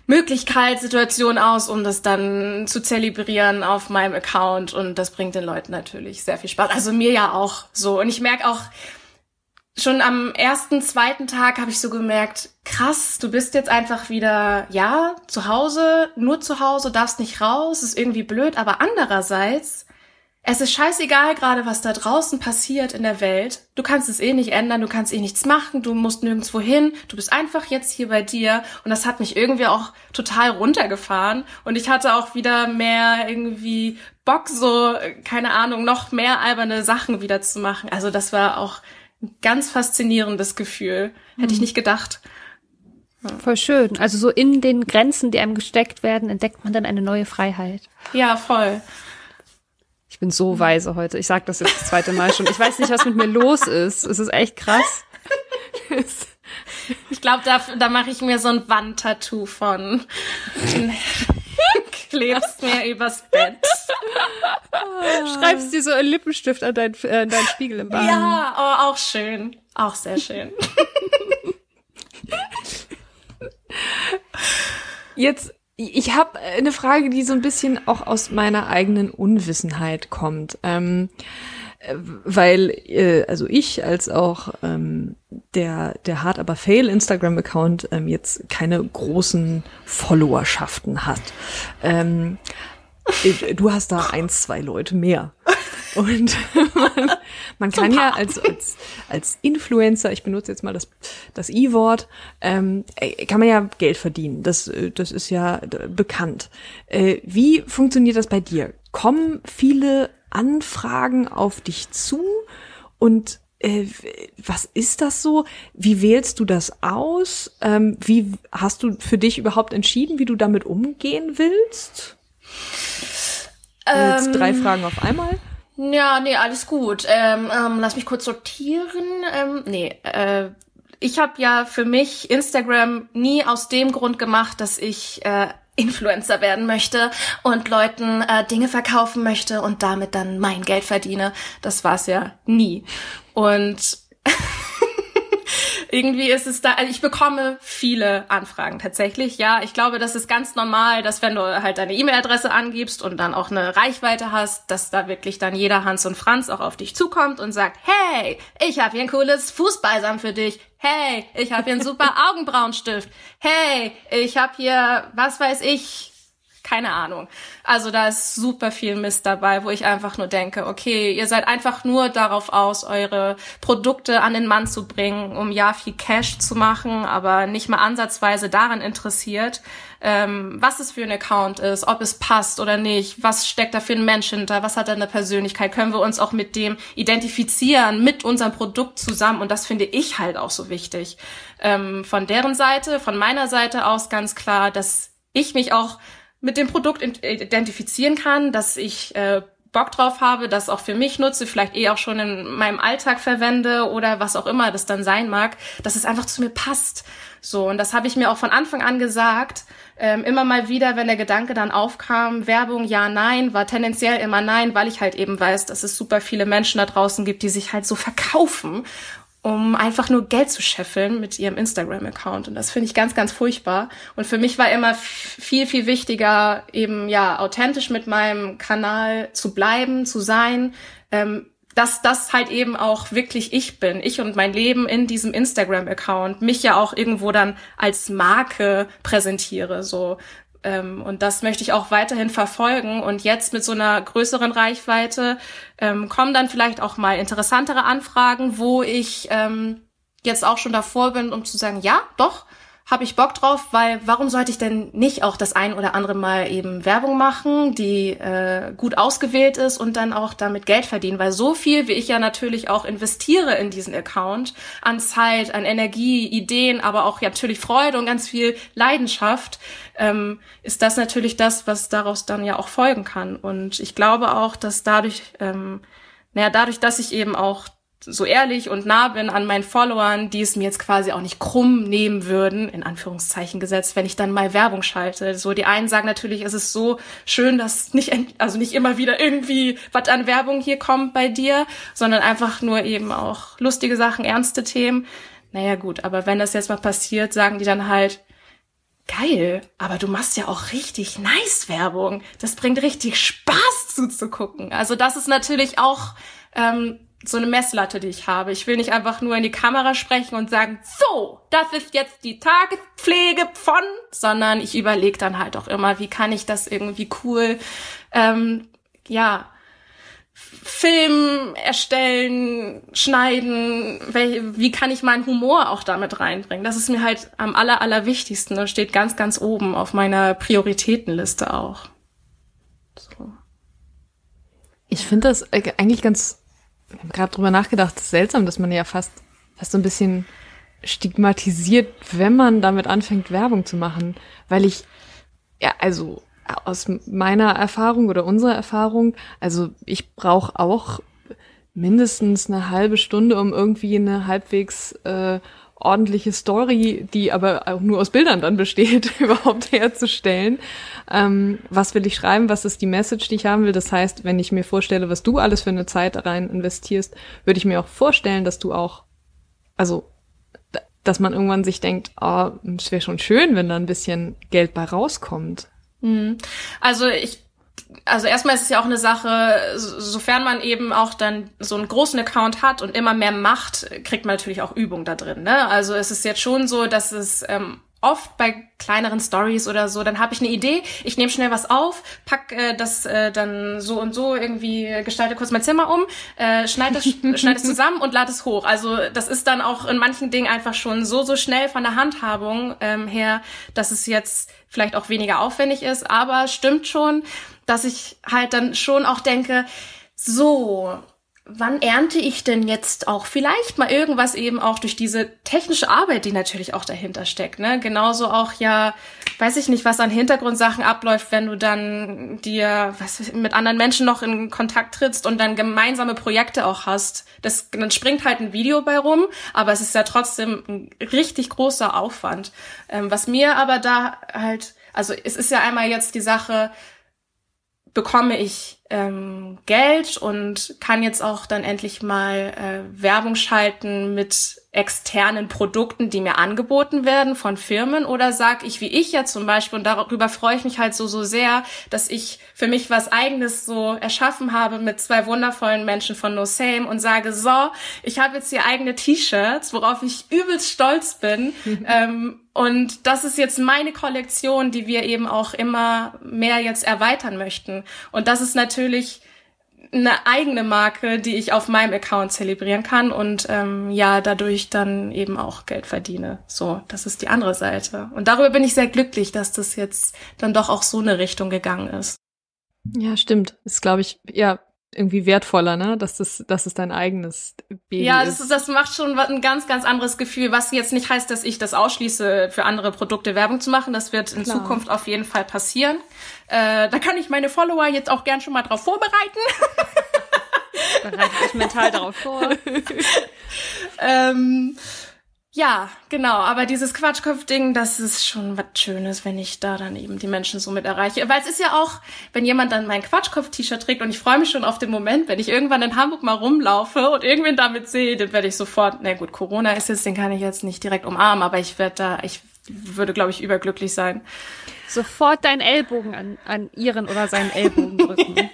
Möglichkeit, Situation aus, um das dann zu zelebrieren auf meinem Account. Und das bringt den Leuten natürlich sehr viel Spaß. Also mir ja auch so. Und ich merke auch, schon am ersten, zweiten Tag habe ich so gemerkt, krass, du bist jetzt einfach wieder, ja, zu Hause, nur zu Hause, darfst nicht raus, ist irgendwie blöd, aber andererseits es ist scheißegal gerade, was da draußen passiert in der Welt. Du kannst es eh nicht ändern, du kannst eh nichts machen, du musst nirgendwo hin, du bist einfach jetzt hier bei dir. Und das hat mich irgendwie auch total runtergefahren. Und ich hatte auch wieder mehr irgendwie Bock, so, keine Ahnung, noch mehr alberne Sachen wieder zu machen. Also das war auch ein ganz faszinierendes Gefühl. Hätte ich mhm. nicht gedacht. Voll schön. Also so in den Grenzen, die einem gesteckt werden, entdeckt man dann eine neue Freiheit. Ja, voll. Ich bin so weise heute. Ich sage das jetzt das zweite Mal schon. Ich weiß nicht, was mit mir los ist. Es ist echt krass. [LAUGHS] Ich glaube, da, da mache ich mir so ein Wandtattoo von. [LAUGHS] Klebst mir übers Bett. Schreibst dir so einen Lippenstift an deinen äh, dein Spiegel im Bad. Ja, oh, auch schön. Auch sehr schön. [LAUGHS] Jetzt ich habe eine Frage, die so ein bisschen auch aus meiner eigenen Unwissenheit kommt. Ähm, äh, weil äh, also ich als auch ähm, der der hart aber fail Instagram Account ähm, jetzt keine großen Followerschaften hat. Ähm, äh, du hast da eins zwei Leute mehr. Und [LAUGHS] man, man kann ja als, als, als Influencer, ich benutze jetzt mal das, das I-Wort, ähm, äh, kann man ja Geld verdienen. Das, äh, das ist ja bekannt. Äh, wie funktioniert das bei dir? Kommen viele Anfragen auf dich zu und äh, was ist das so? Wie wählst du das aus? Ähm, wie hast du für dich überhaupt entschieden, wie du damit umgehen willst? Ähm, Jetzt drei Fragen auf einmal. Ja, nee, alles gut. Ähm, ähm, lass mich kurz sortieren. Ähm, nee, äh, ich habe ja für mich Instagram nie aus dem Grund gemacht, dass ich äh, Influencer werden möchte und Leuten äh, Dinge verkaufen möchte und damit dann mein Geld verdiene. Das war's ja nie. Und [LAUGHS] irgendwie ist es da, also ich bekomme viele Anfragen tatsächlich. Ja, ich glaube, das ist ganz normal, dass wenn du halt deine E-Mail-Adresse angibst und dann auch eine Reichweite hast, dass da wirklich dann jeder Hans und Franz auch auf dich zukommt und sagt, hey, ich habe hier ein cooles Fußbalsam für dich. Hey, ich habe hier einen super [LAUGHS] Augenbrauenstift. Hey, ich habe hier, was weiß ich, keine Ahnung. Also da ist super viel Mist dabei, wo ich einfach nur denke, okay, ihr seid einfach nur darauf aus, eure Produkte an den Mann zu bringen, um ja viel Cash zu machen, aber nicht mal ansatzweise daran interessiert, ähm, was es für ein Account ist, ob es passt oder nicht, was steckt da für ein Mensch hinter, was hat er eine Persönlichkeit, können wir uns auch mit dem identifizieren, mit unserem Produkt zusammen und das finde ich halt auch so wichtig. Ähm, von deren Seite, von meiner Seite aus ganz klar, dass ich mich auch mit dem Produkt identifizieren kann, dass ich äh, Bock drauf habe, das auch für mich nutze, vielleicht eh auch schon in meinem Alltag verwende oder was auch immer das dann sein mag, dass es einfach zu mir passt. So, und das habe ich mir auch von Anfang an gesagt. Ähm, immer mal wieder, wenn der Gedanke dann aufkam, Werbung, ja, nein, war tendenziell immer nein, weil ich halt eben weiß, dass es super viele Menschen da draußen gibt, die sich halt so verkaufen um einfach nur Geld zu scheffeln mit ihrem Instagram-Account. Und das finde ich ganz, ganz furchtbar. Und für mich war immer viel, viel wichtiger, eben ja, authentisch mit meinem Kanal zu bleiben, zu sein, ähm, dass das halt eben auch wirklich ich bin, ich und mein Leben in diesem Instagram-Account, mich ja auch irgendwo dann als Marke präsentiere, so ähm, und das möchte ich auch weiterhin verfolgen. Und jetzt mit so einer größeren Reichweite ähm, kommen dann vielleicht auch mal interessantere Anfragen, wo ich ähm, jetzt auch schon davor bin, um zu sagen, ja, doch, habe ich Bock drauf, weil warum sollte ich denn nicht auch das ein oder andere Mal eben Werbung machen, die äh, gut ausgewählt ist und dann auch damit Geld verdienen? Weil so viel, wie ich ja natürlich auch investiere in diesen Account, an Zeit, an Energie, Ideen, aber auch ja, natürlich Freude und ganz viel Leidenschaft, ähm, ist das natürlich das, was daraus dann ja auch folgen kann. Und ich glaube auch, dass dadurch, ähm, naja, dadurch, dass ich eben auch so ehrlich und nah bin an meinen Followern, die es mir jetzt quasi auch nicht krumm nehmen würden, in Anführungszeichen gesetzt, wenn ich dann mal Werbung schalte. So, die einen sagen natürlich, es ist so schön, dass nicht, also nicht immer wieder irgendwie was an Werbung hier kommt bei dir, sondern einfach nur eben auch lustige Sachen, ernste Themen. Naja, gut, aber wenn das jetzt mal passiert, sagen die dann halt, geil, aber du machst ja auch richtig nice Werbung. Das bringt richtig Spaß zuzugucken. Also das ist natürlich auch ähm, so eine Messlatte, die ich habe. Ich will nicht einfach nur in die Kamera sprechen und sagen, so, das ist jetzt die Tagespflege von, sondern ich überlege dann halt auch immer, wie kann ich das irgendwie cool, ähm, ja, Film erstellen, schneiden, wie kann ich meinen Humor auch damit reinbringen? Das ist mir halt am aller, allerwichtigsten und steht ganz, ganz oben auf meiner Prioritätenliste auch. So. Ich finde das äh, eigentlich ganz ich habe gerade drüber nachgedacht, es ist seltsam, dass man ja fast, fast so ein bisschen stigmatisiert, wenn man damit anfängt, Werbung zu machen. Weil ich, ja, also aus meiner Erfahrung oder unserer Erfahrung, also ich brauche auch mindestens eine halbe Stunde, um irgendwie eine halbwegs äh, ordentliche Story, die aber auch nur aus Bildern dann besteht, [LAUGHS] überhaupt herzustellen. Ähm, was will ich schreiben? Was ist die Message, die ich haben will? Das heißt, wenn ich mir vorstelle, was du alles für eine Zeit rein investierst, würde ich mir auch vorstellen, dass du auch, also, dass man irgendwann sich denkt, oh, es wäre schon schön, wenn da ein bisschen Geld bei rauskommt. Mhm. Also ich also erstmal ist es ja auch eine Sache, sofern man eben auch dann so einen großen Account hat und immer mehr macht, kriegt man natürlich auch Übung da drin. Ne? Also es ist jetzt schon so, dass es ähm, oft bei kleineren Stories oder so, dann habe ich eine Idee, ich nehme schnell was auf, pack äh, das äh, dann so und so irgendwie, gestalte kurz mein Zimmer um, äh, schneide es, [LAUGHS] schneid es zusammen und lade es hoch. Also das ist dann auch in manchen Dingen einfach schon so, so schnell von der Handhabung ähm, her, dass es jetzt vielleicht auch weniger aufwendig ist, aber stimmt schon, dass ich halt dann schon auch denke, so, wann ernte ich denn jetzt auch vielleicht mal irgendwas eben auch durch diese technische Arbeit, die natürlich auch dahinter steckt, ne? Genauso auch ja, weiß ich nicht, was an Hintergrundsachen abläuft, wenn du dann dir was mit anderen Menschen noch in Kontakt trittst und dann gemeinsame Projekte auch hast. Das dann springt halt ein Video bei rum, aber es ist ja trotzdem ein richtig großer Aufwand. Ähm, was mir aber da halt, also es ist ja einmal jetzt die Sache, bekomme ich ähm, Geld und kann jetzt auch dann endlich mal äh, Werbung schalten mit externen Produkten, die mir angeboten werden von Firmen? Oder sag ich wie ich ja zum Beispiel und darüber freue ich mich halt so so sehr, dass ich für mich was eigenes so erschaffen habe mit zwei wundervollen Menschen von No Same und sage so, ich habe jetzt hier eigene T-Shirts, worauf ich übelst stolz bin. Ähm, und das ist jetzt meine Kollektion, die wir eben auch immer mehr jetzt erweitern möchten. Und das ist natürlich eine eigene Marke, die ich auf meinem Account zelebrieren kann und ähm, ja, dadurch dann eben auch Geld verdiene. So, das ist die andere Seite. Und darüber bin ich sehr glücklich, dass das jetzt dann doch auch so eine Richtung gegangen ist. Ja, stimmt. Ist, glaube ich, ja, irgendwie wertvoller, ne? Dass das, dass es dein eigenes Baby ja, ist. Ja, das, das macht schon ein ganz, ganz anderes Gefühl, was jetzt nicht heißt, dass ich das ausschließe, für andere Produkte Werbung zu machen. Das wird in Klar. Zukunft auf jeden Fall passieren. Äh, da kann ich meine Follower jetzt auch gern schon mal drauf vorbereiten. [LAUGHS] Bereite ich mental darauf vor. [LAUGHS] ähm, ja, genau. Aber dieses Quatschkopf-Ding, das ist schon was Schönes, wenn ich da dann eben die Menschen so mit erreiche. Weil es ist ja auch, wenn jemand dann mein Quatschkopf-T-Shirt trägt und ich freue mich schon auf den Moment, wenn ich irgendwann in Hamburg mal rumlaufe und irgendwen damit sehe, dann werde ich sofort, na gut, Corona ist jetzt, den kann ich jetzt nicht direkt umarmen, aber ich werde da, ich würde, glaube ich, überglücklich sein. Sofort deinen Ellbogen an, an ihren oder seinen Ellbogen [LAUGHS] drücken.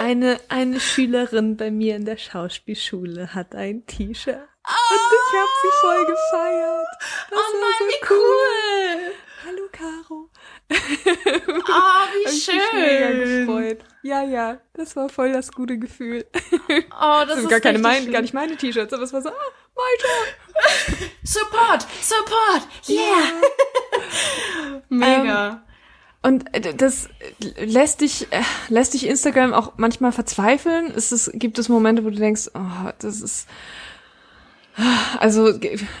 Eine, eine Schülerin bei mir in der Schauspielschule hat ein T-Shirt. Oh, und ich habe sie voll gefeiert. Das oh Mann, so wie cool. Hallo Caro. Oh, [LAUGHS] wie [LAUGHS] schön. Mich mega gefreut. Ja, ja, das war voll das gute Gefühl. [LAUGHS] Oh, das, das ist gar keine mein, gar nicht meine T-Shirts, aber es war so, ah, weiter. support, support, yeah. Mega. Um, und äh, das lässt dich, äh, lässt dich Instagram auch manchmal verzweifeln. Ist es, gibt es Momente, wo du denkst, oh, das ist, also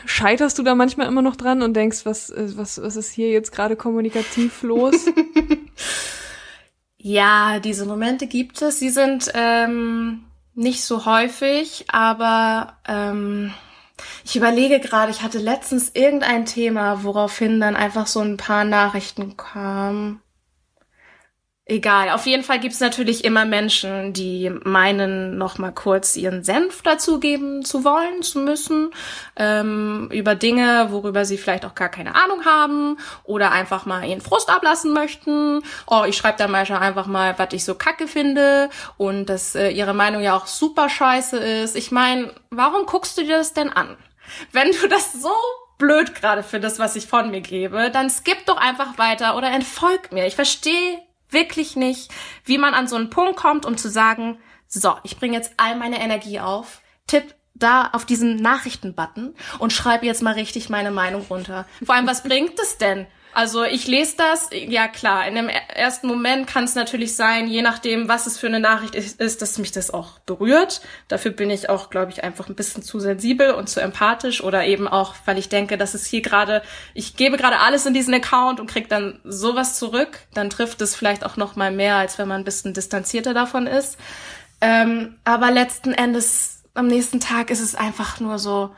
scheiterst du da manchmal immer noch dran und denkst, was, äh, was, was ist hier jetzt gerade kommunikativ los? [LAUGHS] ja, diese Momente gibt es. Sie sind ähm, nicht so häufig, aber ähm, ich überlege gerade, ich hatte letztens irgendein Thema, woraufhin dann einfach so ein paar Nachrichten kamen. Egal. Auf jeden Fall gibt's natürlich immer Menschen, die meinen, noch mal kurz ihren Senf dazugeben zu wollen, zu müssen, ähm, über Dinge, worüber sie vielleicht auch gar keine Ahnung haben oder einfach mal ihren Frust ablassen möchten. Oh, ich schreibe da manchmal einfach mal, was ich so kacke finde und dass äh, ihre Meinung ja auch super scheiße ist. Ich meine, warum guckst du dir das denn an? Wenn du das so blöd gerade findest, was ich von mir gebe, dann skip doch einfach weiter oder entfolg mir. Ich verstehe wirklich nicht, wie man an so einen Punkt kommt, um zu sagen, so, ich bringe jetzt all meine Energie auf, tipp da auf diesen Nachrichtenbutton und schreibe jetzt mal richtig meine Meinung runter. Vor allem, was bringt es denn? Also ich lese das, ja klar, in dem ersten Moment kann es natürlich sein, je nachdem, was es für eine Nachricht ist, dass mich das auch berührt. Dafür bin ich auch, glaube ich, einfach ein bisschen zu sensibel und zu empathisch oder eben auch, weil ich denke, dass es hier gerade, ich gebe gerade alles in diesen Account und krieg dann sowas zurück. Dann trifft es vielleicht auch noch mal mehr, als wenn man ein bisschen distanzierter davon ist. Ähm, aber letzten Endes am nächsten Tag ist es einfach nur so,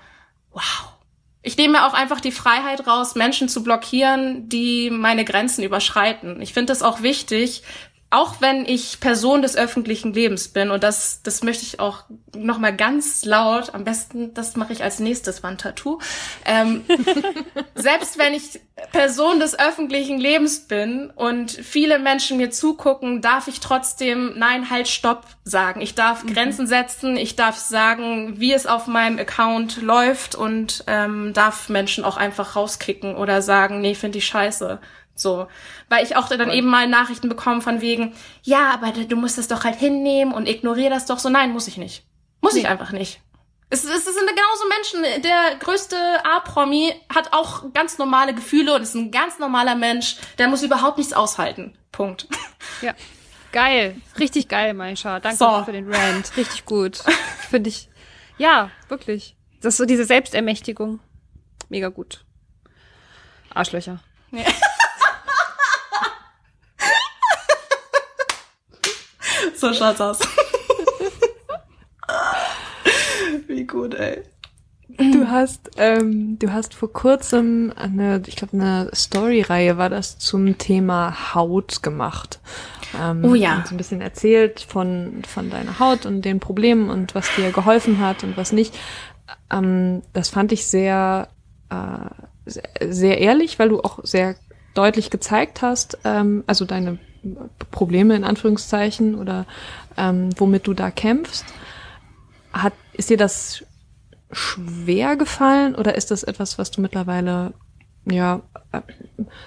wow ich nehme mir auch einfach die Freiheit raus, Menschen zu blockieren, die meine Grenzen überschreiten. Ich finde es auch wichtig, auch wenn ich Person des öffentlichen Lebens bin, und das, das möchte ich auch nochmal ganz laut, am besten, das mache ich als nächstes Wandtattoo, ähm, [LAUGHS] selbst wenn ich Person des öffentlichen Lebens bin und viele Menschen mir zugucken, darf ich trotzdem Nein, halt, Stopp sagen. Ich darf mhm. Grenzen setzen, ich darf sagen, wie es auf meinem Account läuft und ähm, darf Menschen auch einfach rauskicken oder sagen, nee, finde ich scheiße. So, weil ich auch dann cool. eben mal Nachrichten bekomme von wegen, ja, aber du musst das doch halt hinnehmen und ignoriere das doch so. Nein, muss ich nicht. Muss nee. ich einfach nicht. Es, es sind genauso Menschen. Der größte A-Promi hat auch ganz normale Gefühle und ist ein ganz normaler Mensch. Der muss überhaupt nichts aushalten. Punkt. [LAUGHS] Ja. Geil. Richtig geil, Maisha. Danke so. für den Rant. Richtig gut. Finde ich. Ja, wirklich. Das ist so diese Selbstermächtigung. Mega gut. Arschlöcher. Ja. [LAUGHS] So schaut's aus. [LAUGHS] Wie gut, ey. Du hast, ähm, du hast vor kurzem eine, ich glaube, eine Story-Reihe war das zum Thema Haut gemacht. Ähm, oh ja. So ein bisschen erzählt von, von deiner Haut und den Problemen und was dir geholfen hat und was nicht. Ähm, das fand ich sehr, äh, sehr ehrlich, weil du auch sehr deutlich gezeigt hast, ähm, also deine Probleme in Anführungszeichen oder ähm, womit du da kämpfst. Hat, ist dir das schwer gefallen oder ist das etwas, was du mittlerweile ja äh,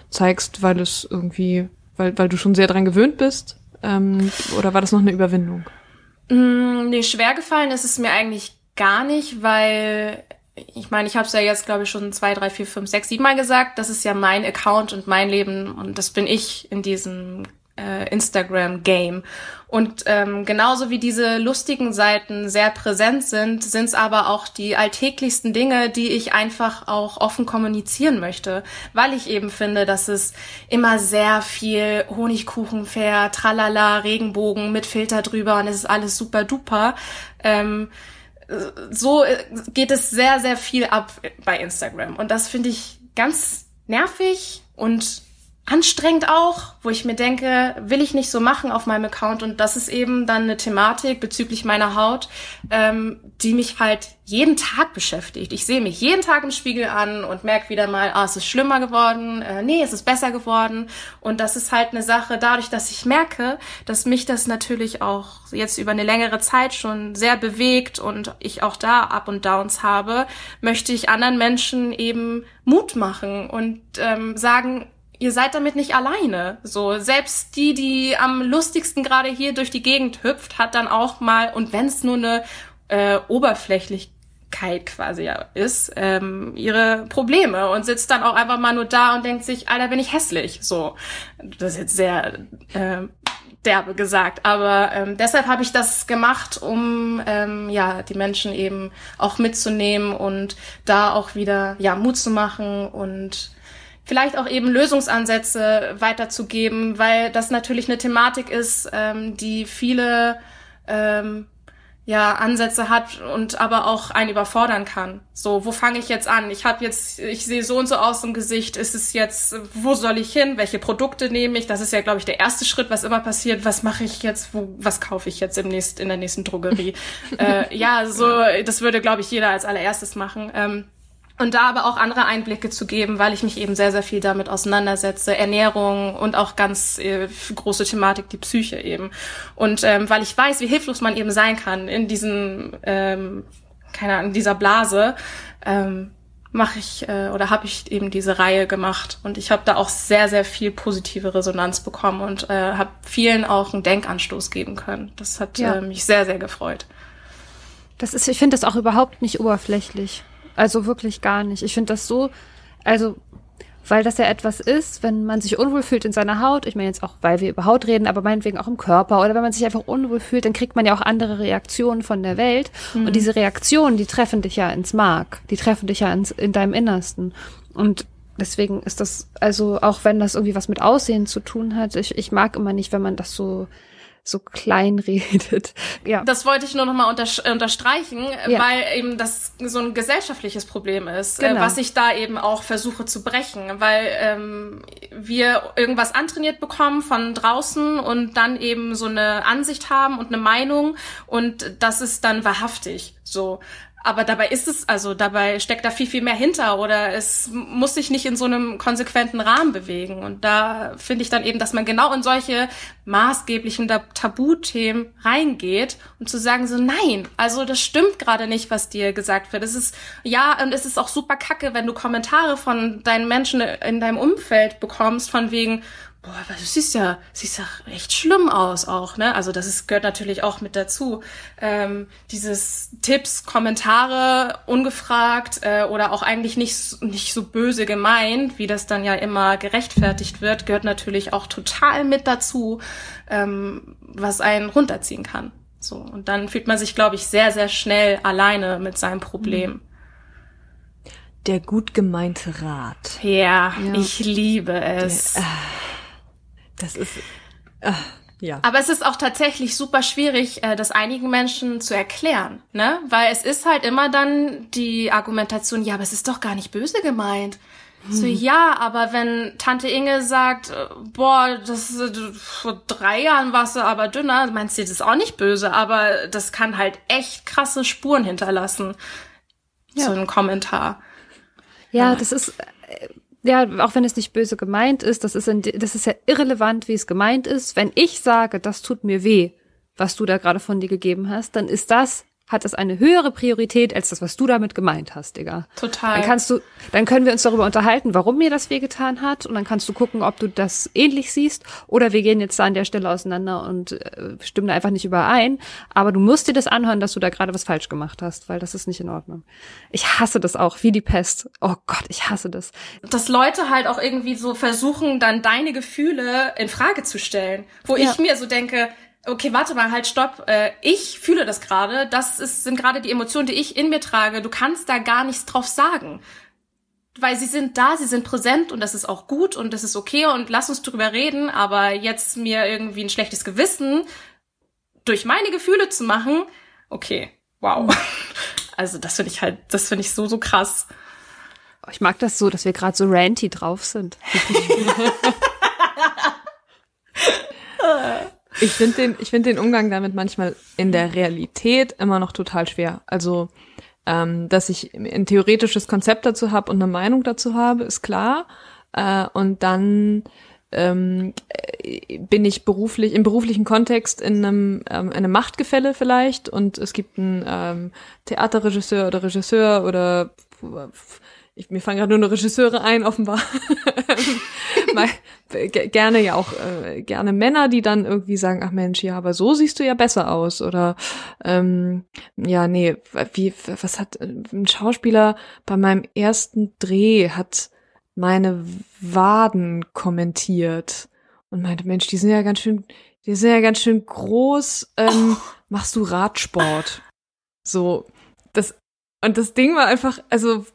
zeigst, weil es irgendwie, weil, weil du schon sehr dran gewöhnt bist? Ähm, oder war das noch eine Überwindung? Mm, nee, schwer gefallen ist es mir eigentlich gar nicht, weil ich meine, ich habe es ja jetzt, glaube ich, schon zwei, drei, vier, fünf, sechs, sieben Mal gesagt. Das ist ja mein Account und mein Leben und das bin ich in diesem äh, Instagram-Game. Und ähm, genauso wie diese lustigen Seiten sehr präsent sind, sind es aber auch die alltäglichsten Dinge, die ich einfach auch offen kommunizieren möchte, weil ich eben finde, dass es immer sehr viel Honigkuchen fährt, tralala, Regenbogen mit Filter drüber und es ist alles super duper. Ähm, so geht es sehr, sehr viel ab bei Instagram. Und das finde ich ganz nervig und anstrengend auch, wo ich mir denke, will ich nicht so machen auf meinem Account. Und das ist eben dann eine Thematik bezüglich meiner Haut, ähm, die mich halt jeden Tag beschäftigt. Ich sehe mich jeden Tag im Spiegel an und merke wieder mal, ah, es ist schlimmer geworden, äh, nee, es ist besser geworden. Und das ist halt eine Sache, dadurch, dass ich merke, dass mich das natürlich auch jetzt über eine längere Zeit schon sehr bewegt und ich auch da Up und Downs habe, möchte ich anderen Menschen eben Mut machen und ähm, sagen, ihr seid damit nicht alleine. So, selbst die, die am lustigsten gerade hier durch die Gegend hüpft, hat dann auch mal, und wenn es nur eine äh, Oberflächlichkeit quasi ist, ähm, ihre Probleme und sitzt dann auch einfach mal nur da und denkt sich, Alter, bin ich hässlich. So, das ist jetzt sehr äh, derbe gesagt, aber ähm, deshalb habe ich das gemacht, um ähm, ja die Menschen eben auch mitzunehmen und da auch wieder ja Mut zu machen und vielleicht auch eben Lösungsansätze weiterzugeben, weil das natürlich eine Thematik ist, ähm, die viele ähm, ja Ansätze hat und aber auch einen überfordern kann. So, wo fange ich jetzt an? Ich habe jetzt, ich sehe so und so aus im Gesicht. Ist es jetzt, wo soll ich hin? Welche Produkte nehme ich? Das ist ja, glaube ich, der erste Schritt, was immer passiert. Was mache ich jetzt? Wo, was kaufe ich jetzt im nächsten, in der nächsten Drogerie? [LAUGHS] äh, ja, so, das würde, glaube ich, jeder als allererstes machen. Ähm, und da aber auch andere Einblicke zu geben, weil ich mich eben sehr, sehr viel damit auseinandersetze. Ernährung und auch ganz äh, große Thematik, die Psyche eben. Und ähm, weil ich weiß, wie hilflos man eben sein kann in diesem, ähm, keine Ahnung, dieser Blase, ähm, mache ich äh, oder habe ich eben diese Reihe gemacht. Und ich habe da auch sehr, sehr viel positive Resonanz bekommen und äh, habe vielen auch einen Denkanstoß geben können. Das hat ja. äh, mich sehr, sehr gefreut. Das ist, ich finde das auch überhaupt nicht oberflächlich. Also wirklich gar nicht. Ich finde das so, also weil das ja etwas ist, wenn man sich unwohl fühlt in seiner Haut, ich meine jetzt auch, weil wir über Haut reden, aber meinetwegen auch im Körper oder wenn man sich einfach unwohl fühlt, dann kriegt man ja auch andere Reaktionen von der Welt mhm. und diese Reaktionen, die treffen dich ja ins Mark, die treffen dich ja ins, in deinem Innersten und deswegen ist das, also auch wenn das irgendwie was mit Aussehen zu tun hat, ich, ich mag immer nicht, wenn man das so so klein redet. Ja. Das wollte ich nur noch mal unterstreichen, ja. weil eben das so ein gesellschaftliches Problem ist, äh, genau. was ich da eben auch versuche zu brechen, weil ähm, wir irgendwas antrainiert bekommen von draußen und dann eben so eine Ansicht haben und eine Meinung und das ist dann wahrhaftig so. Aber dabei ist es, also dabei steckt da viel, viel mehr hinter oder es muss sich nicht in so einem konsequenten Rahmen bewegen. Und da finde ich dann eben, dass man genau in solche maßgeblichen Tabuthemen reingeht und zu sagen so, nein, also das stimmt gerade nicht, was dir gesagt wird. Es ist, ja, und es ist auch super kacke, wenn du Kommentare von deinen Menschen in deinem Umfeld bekommst, von wegen, boah, du siehst ja, siehst ja echt schlimm aus auch, ne? Also das ist, gehört natürlich auch mit dazu. Ähm, dieses Tipps, Kommentare ungefragt äh, oder auch eigentlich nicht, nicht so böse gemeint, wie das dann ja immer gerechtfertigt wird, gehört natürlich auch total mit dazu, ähm, was einen runterziehen kann. So. Und dann fühlt man sich, glaube ich, sehr, sehr schnell alleine mit seinem Problem. Der gut gemeinte Rat. Ja, ja. ich liebe es. Der, äh das ist. Äh, ja. Aber es ist auch tatsächlich super schwierig, äh, das einigen Menschen zu erklären, ne? Weil es ist halt immer dann die Argumentation, ja, aber es ist doch gar nicht böse gemeint. Hm. So, ja, aber wenn Tante Inge sagt, äh, boah, das vor drei Jahren warst du aber dünner, meinst du das ist auch nicht böse, aber das kann halt echt krasse Spuren hinterlassen. Ja. So ein Kommentar. Ja, das ist, äh, ja, auch wenn es nicht böse gemeint ist, das ist, in, das ist ja irrelevant, wie es gemeint ist. Wenn ich sage, das tut mir weh, was du da gerade von dir gegeben hast, dann ist das hat das eine höhere Priorität als das, was du damit gemeint hast, Digga. Total. Dann kannst du, dann können wir uns darüber unterhalten, warum mir das wehgetan hat und dann kannst du gucken, ob du das ähnlich siehst oder wir gehen jetzt da an der Stelle auseinander und äh, stimmen da einfach nicht überein. Aber du musst dir das anhören, dass du da gerade was falsch gemacht hast, weil das ist nicht in Ordnung. Ich hasse das auch, wie die Pest. Oh Gott, ich hasse das. Dass Leute halt auch irgendwie so versuchen, dann deine Gefühle in Frage zu stellen, wo ja. ich mir so denke, okay, warte mal, halt, stopp. Äh, ich fühle das gerade. Das ist, sind gerade die Emotionen, die ich in mir trage. Du kannst da gar nichts drauf sagen. Weil sie sind da, sie sind präsent und das ist auch gut und das ist okay und lass uns drüber reden, aber jetzt mir irgendwie ein schlechtes Gewissen durch meine Gefühle zu machen, okay, wow. [LAUGHS] Also das finde ich halt, das finde ich so, so krass. Ich mag das so, dass wir gerade so ranty drauf sind. [LAUGHS] [LAUGHS] Ich finde den, ich finde den Umgang damit manchmal in der Realität immer noch total schwer. Also, ähm, dass ich ein theoretisches Konzept dazu habe und eine Meinung dazu habe, ist klar. Äh, und dann ähm, bin ich beruflich im beruflichen Kontext in einem, ähm, in einem Machtgefälle vielleicht und es gibt einen ähm, Theaterregisseur oder Regisseur oder ich, mir fallen gerade nur eine Regisseure ein, offenbar. [LAUGHS] Mal, gerne ja auch äh, gerne Männer, die dann irgendwie sagen, ach Mensch, ja, aber so siehst du ja besser aus. Oder ähm, ja, nee, wie, was hat äh, ein Schauspieler bei meinem ersten Dreh hat meine Waden kommentiert und meinte, Mensch, die sind ja ganz schön, die sind ja ganz schön groß. Ähm, oh. Machst du Radsport? So, das und das Ding war einfach, also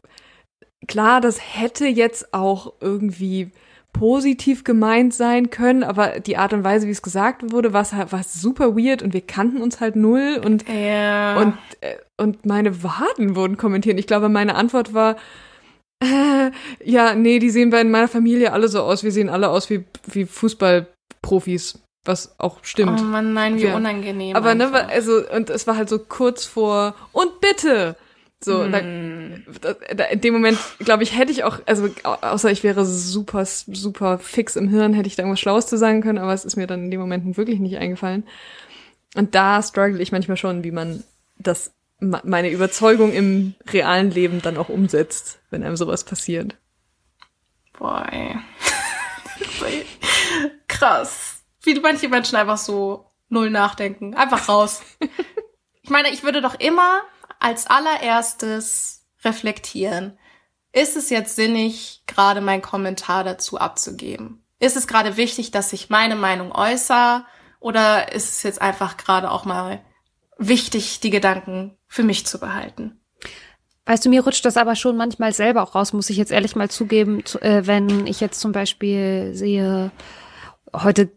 klar, das hätte jetzt auch irgendwie positiv gemeint sein können, aber die Art und Weise, wie es gesagt wurde, war halt, war super weird und wir kannten uns halt null und, Ja. und, äh, und meine Waden wurden kommentiert. Ich glaube, meine Antwort war, äh, ja, nee, die sehen bei meiner Familie alle so aus, wir sehen alle aus wie, wie Fußballprofis, was auch stimmt. oh Mann, nein, wie Ja. unangenehm. Aber ne, einfach. also, und es war halt so kurz vor, und bitte! So, Hm. da, da, in dem Moment, glaube ich, hätte ich auch, also au- außer ich wäre super, super fix im Hirn, hätte ich da irgendwas Schlaues zu sagen können, aber es ist mir dann in dem Moment wirklich nicht eingefallen. Und da struggle ich manchmal schon, wie man das, meine Überzeugung im realen Leben dann auch umsetzt, wenn einem sowas passiert. Boah, ey. Krass. Wie manche Menschen einfach so null nachdenken. Einfach raus. Ich meine, ich würde doch immer als allererstes reflektieren. Ist es jetzt sinnig, gerade meinen Kommentar dazu abzugeben? Ist es gerade wichtig, dass ich meine Meinung äußere? Oder ist es jetzt einfach gerade auch mal wichtig, die Gedanken für mich zu behalten? Weißt du, mir rutscht das aber schon manchmal selber auch raus, muss ich jetzt ehrlich mal zugeben, zu, äh, wenn ich jetzt zum Beispiel sehe, heute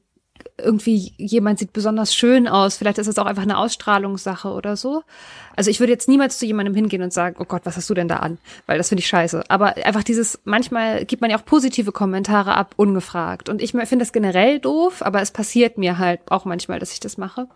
irgendwie jemand sieht besonders schön aus, vielleicht ist es auch einfach eine Ausstrahlungssache oder so. Also ich würde jetzt niemals zu jemandem hingehen und sagen, oh Gott, was hast du denn da an? Weil das finde ich scheiße. Aber einfach dieses, manchmal gibt man ja auch positive Kommentare ab, ungefragt. Und ich finde das generell doof, aber es passiert mir halt auch manchmal, dass ich das mache.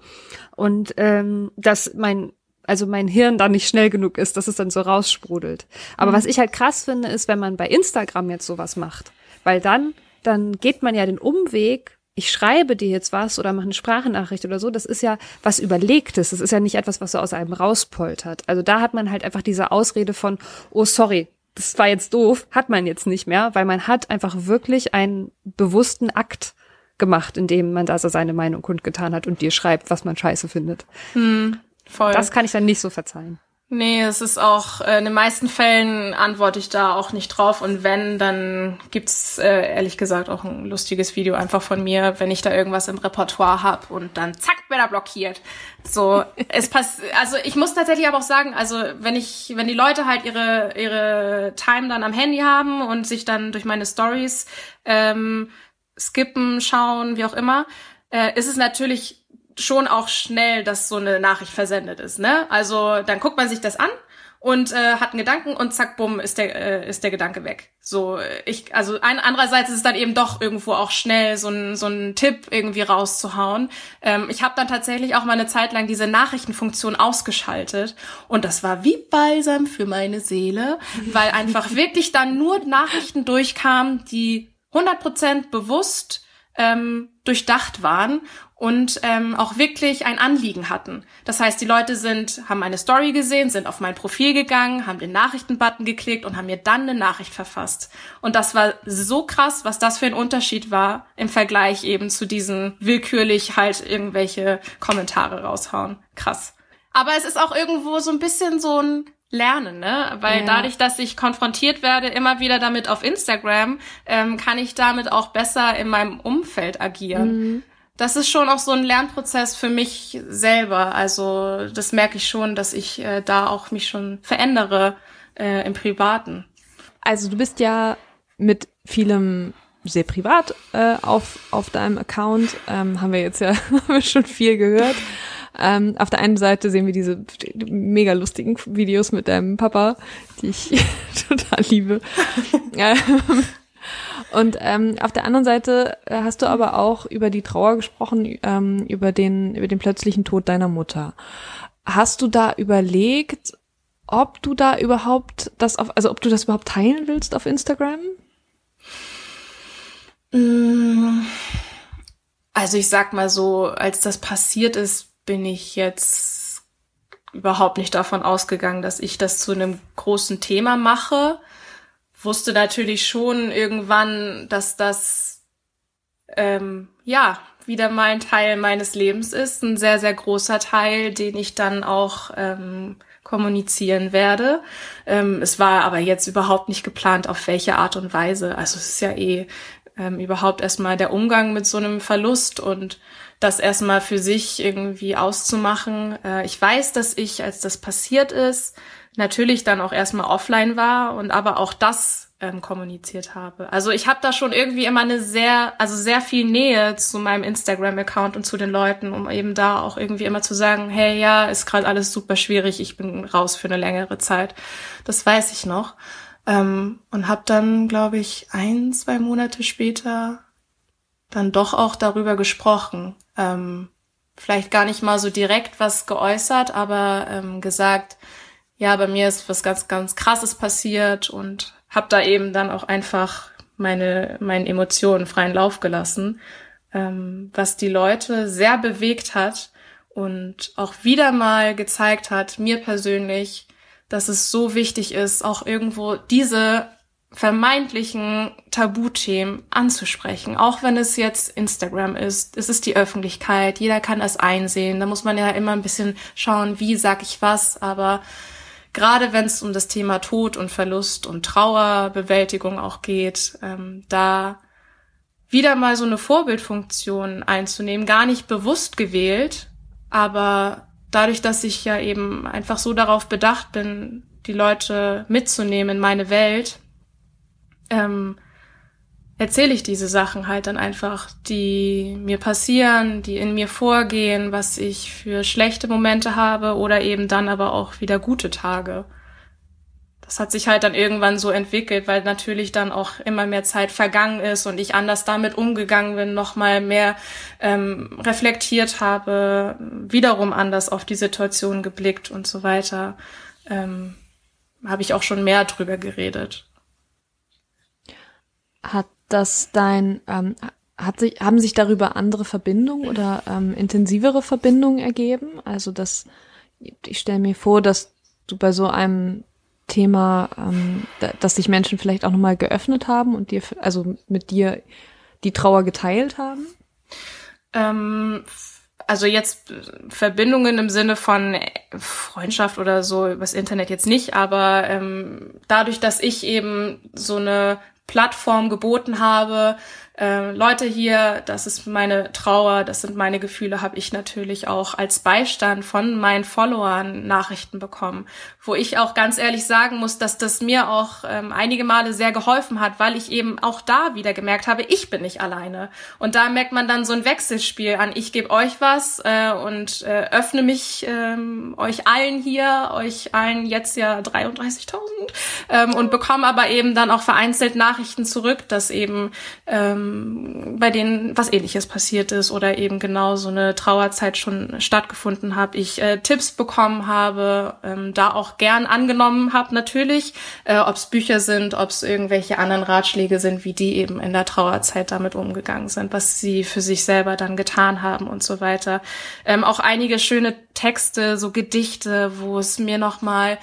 Und ähm, dass mein also mein Hirn da nicht schnell genug ist, dass es dann so raussprudelt. Aber was ich halt krass finde, ist, wenn man bei Instagram jetzt sowas macht. Weil dann, dann geht man ja den Umweg, ich schreibe dir jetzt was oder mache eine Sprachnachricht oder so, das ist ja was Überlegtes. Das ist ja nicht etwas, was so aus einem rauspoltert. Also da hat man halt einfach diese Ausrede von, oh sorry, das war jetzt doof, hat man jetzt nicht mehr, weil man hat einfach wirklich einen bewussten Akt gemacht, in dem man da so seine Meinung kundgetan hat und dir schreibt, was man scheiße findet. Voll. Das kann ich dann nicht so verzeihen. Nee, es ist auch, äh, in den meisten Fällen antworte ich da auch nicht drauf. Und wenn, dann gibt's äh, ehrlich gesagt auch ein lustiges Video einfach von mir, wenn ich da irgendwas im Repertoire hab und dann zack, wird er blockiert. So, [LAUGHS] es passt, also ich muss tatsächlich aber auch sagen, also wenn ich, wenn die Leute halt ihre, ihre Time dann am Handy haben und sich dann durch meine Stories ähm, skippen, schauen, wie auch immer, äh, ist es natürlich schon auch schnell, dass so eine Nachricht versendet ist, ne? Also dann guckt man sich das an und äh, hat einen Gedanken und zack, bumm, ist der äh, ist der Gedanke weg. So äh, ich also ein andererseits ist es dann eben doch irgendwo auch schnell so ein so ein Tipp irgendwie rauszuhauen. Ähm, ich habe dann tatsächlich auch mal eine Zeit lang diese Nachrichtenfunktion ausgeschaltet und das war wie Balsam für meine Seele, weil einfach [LAUGHS] wirklich dann nur Nachrichten durchkamen, die 100% bewusst ähm, durchdacht waren und ähm, auch wirklich ein Anliegen hatten. Das heißt, die Leute sind, haben meine Story gesehen, sind auf mein Profil gegangen, haben den Nachrichtenbutton geklickt und haben mir dann eine Nachricht verfasst. Und das war so krass, was das für ein Unterschied war im Vergleich eben zu diesen willkürlich halt irgendwelche Kommentare raushauen. Krass. Aber es ist auch irgendwo so ein bisschen so ein Lernen, ne? Weil Ja. dadurch, dass ich konfrontiert werde, immer wieder damit auf Instagram, ähm, kann ich damit auch besser in meinem Umfeld agieren. Das ist schon auch so ein Lernprozess für mich selber. Also das merke ich schon, dass ich äh, da auch mich schon verändere äh, im Privaten. Also du bist ja mit vielem sehr privat äh, auf, auf deinem Account, ähm, haben wir jetzt ja [LAUGHS] schon viel gehört. Ähm, auf der einen Seite sehen wir diese mega lustigen Videos mit deinem Papa, die ich [LAUGHS] total liebe. [LAUGHS] Ähm, Und ähm, auf der anderen Seite äh, hast du aber auch über die Trauer gesprochen, ähm, über den über den plötzlichen Tod deiner Mutter. Hast du da überlegt, ob du da überhaupt das auf, also ob du das überhaupt teilen willst auf Instagram? Also ich sag mal so, als das passiert ist, bin ich jetzt überhaupt nicht davon ausgegangen, dass ich das zu einem großen Thema mache. Wusste natürlich schon irgendwann, dass das ähm, ja wieder mal ein Teil meines Lebens ist, ein sehr sehr großer Teil, den ich dann auch ähm, kommunizieren werde. Ähm, es war aber jetzt überhaupt nicht geplant, auf welche Art und Weise. Also es ist ja eh ähm, überhaupt erstmal der Umgang mit so einem Verlust und das erstmal für sich irgendwie auszumachen. Äh, ich weiß, dass ich, als das passiert ist, natürlich dann auch erstmal offline war und aber auch das ähm, kommuniziert habe. Also ich habe da schon irgendwie immer eine sehr, also sehr viel Nähe zu meinem Instagram-Account und zu den Leuten, um eben da auch irgendwie immer zu sagen, hey, ja, ist gerade alles super schwierig, ich bin raus für eine längere Zeit. Das weiß ich noch. Ähm, und habe dann, glaube ich, ein, zwei Monate später dann doch auch darüber gesprochen. Ähm, vielleicht gar nicht mal so direkt was geäußert, aber ähm, gesagt, ja, bei mir ist was ganz, ganz Krasses passiert und habe da eben dann auch einfach meine, meine Emotionen freien Lauf gelassen, ähm, was die Leute sehr bewegt hat und auch wieder mal gezeigt hat, mir persönlich, dass es so wichtig ist, auch irgendwo diese vermeintlichen Tabuthemen anzusprechen, auch wenn es jetzt Instagram ist, es ist die Öffentlichkeit, jeder kann das einsehen, da muss man ja immer ein bisschen schauen, wie sag ich was, aber gerade wenn es um das Thema Tod und Verlust und Trauerbewältigung auch geht, ähm, da wieder mal so eine Vorbildfunktion einzunehmen, gar nicht bewusst gewählt, aber dadurch, dass ich ja eben einfach so darauf bedacht bin, die Leute mitzunehmen in meine Welt, ähm, erzähle ich diese Sachen halt dann einfach, die mir passieren, die in mir vorgehen, was ich für schlechte Momente habe oder eben dann aber auch wieder gute Tage. Das hat sich halt dann irgendwann so entwickelt, weil natürlich dann auch immer mehr Zeit vergangen ist und ich anders damit umgegangen bin, nochmal mehr ähm, reflektiert habe, wiederum anders auf die Situation geblickt und so weiter. Ähm, habe ich auch schon mehr drüber geredet. Hat das dein, ähm, hat sich, haben sich darüber andere Verbindungen oder ähm, intensivere Verbindungen ergeben? Also das, ich stelle mir vor, dass du bei so einem Thema, ähm, dass sich Menschen vielleicht auch nochmal geöffnet haben und dir, also mit dir die Trauer geteilt haben? Ähm, also jetzt Verbindungen im Sinne von Freundschaft oder so übers Internet jetzt nicht, aber ähm, dadurch, dass ich eben so eine Plattform geboten habe, äh, Leute hier, das ist meine Trauer, das sind meine Gefühle, habe ich natürlich auch als Beistand von meinen Followern Nachrichten bekommen, wo ich auch ganz ehrlich sagen muss, dass das mir auch ähm, einige Male sehr geholfen hat, weil ich eben auch da wieder gemerkt habe, ich bin nicht alleine. Und da merkt man dann so ein Wechselspiel an, ich gebe euch was äh, und äh, öffne mich ähm, euch allen hier, euch allen jetzt ja 33.000 ähm, und bekomme aber eben dann auch vereinzelt Nachrichten zurück, dass eben ähm, ähm, bei denen was ähnliches passiert ist oder eben genau so eine Trauerzeit schon stattgefunden hat, ich äh, Tipps bekommen habe, ähm, da auch gern angenommen habe natürlich, äh, ob es Bücher sind, ob es irgendwelche anderen Ratschläge sind, wie die eben in der Trauerzeit damit umgegangen sind, was sie für sich selber dann getan haben und so weiter. Ähm, auch einige schöne Texte, so Gedichte, wo es mir nochmal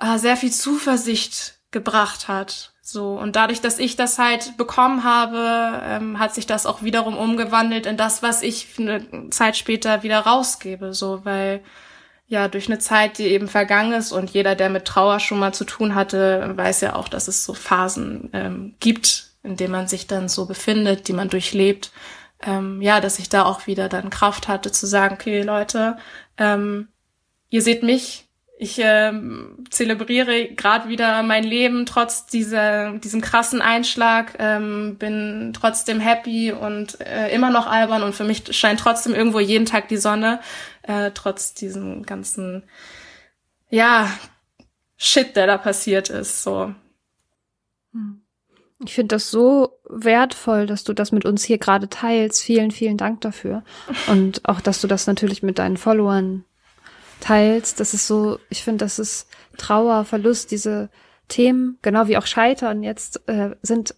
äh, sehr viel Zuversicht gebracht hat so, und dadurch, dass ich das halt bekommen habe, ähm, hat sich das auch wiederum umgewandelt in das, was ich eine Zeit später wieder rausgebe, so, weil ja, durch eine Zeit, die eben vergangen ist und jeder, der mit Trauer schon mal zu tun hatte, weiß ja auch, dass es so Phasen ähm, gibt, in denen man sich dann so befindet, die man durchlebt. Ähm, ja, dass ich da auch wieder dann Kraft hatte zu sagen, okay, Leute, ähm, ihr seht mich, ich äh, zelebriere gerade wieder mein Leben trotz dieser diesem krassen Einschlag, ähm, bin trotzdem happy und äh, immer noch albern und für mich scheint trotzdem irgendwo jeden Tag die Sonne, äh, trotz diesem ganzen ja Shit, der da passiert ist. So. Hm. Ich finde das so wertvoll, dass du das mit uns hier gerade teilst. Vielen, vielen Dank dafür. Und auch, dass du das natürlich mit deinen Followern teilst. Das ist so, ich finde, das ist Trauer, Verlust, diese Themen, genau wie auch Scheitern jetzt, äh, sind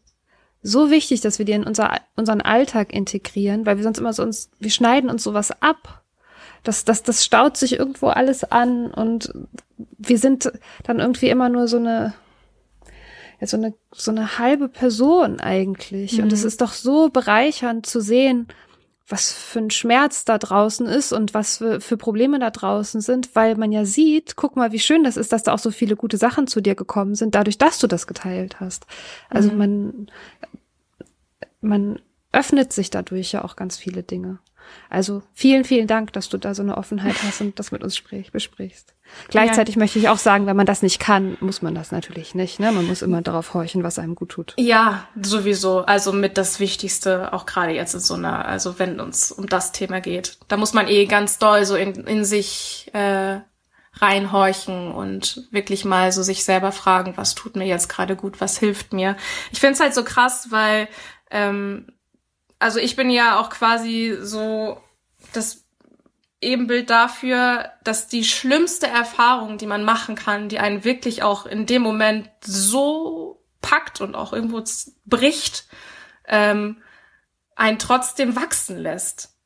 so wichtig, dass wir die in unser, unseren Alltag integrieren, weil wir sonst immer so uns, wir schneiden uns sowas ab. Das, das, das staut sich irgendwo alles an und wir sind dann irgendwie immer nur so eine, ja, so eine, so eine halbe Person eigentlich. Mhm. Und es ist doch so bereichernd zu sehen, was für ein Schmerz da draußen ist und was für, für, Probleme da draußen sind, weil man ja sieht, guck mal, wie schön das ist, dass da auch so viele gute Sachen zu dir gekommen sind, dadurch, dass du das geteilt hast. Also mhm. man, man öffnet sich dadurch ja auch ganz viele Dinge. Also vielen, vielen Dank, dass du da so eine Offenheit hast und das mit uns sprich, besprichst. Gleichzeitig ja. möchte ich auch sagen, wenn man das nicht kann, muss man das natürlich nicht. Ne? Man muss immer darauf horchen, was einem gut tut. Ja, sowieso. Also mit das Wichtigste, auch gerade jetzt in so einer, also wenn uns um das Thema geht. Da muss man eh ganz doll so in, in sich äh, reinhorchen und wirklich mal so sich selber fragen, was tut mir jetzt gerade gut, was hilft mir. Ich finde es halt so krass, weil ähm, also ich bin ja auch quasi so das Ebenbild dafür, dass die schlimmste Erfahrung, die man machen kann, die einen wirklich auch in dem Moment so packt und auch irgendwo bricht, ähm, einen trotzdem wachsen lässt.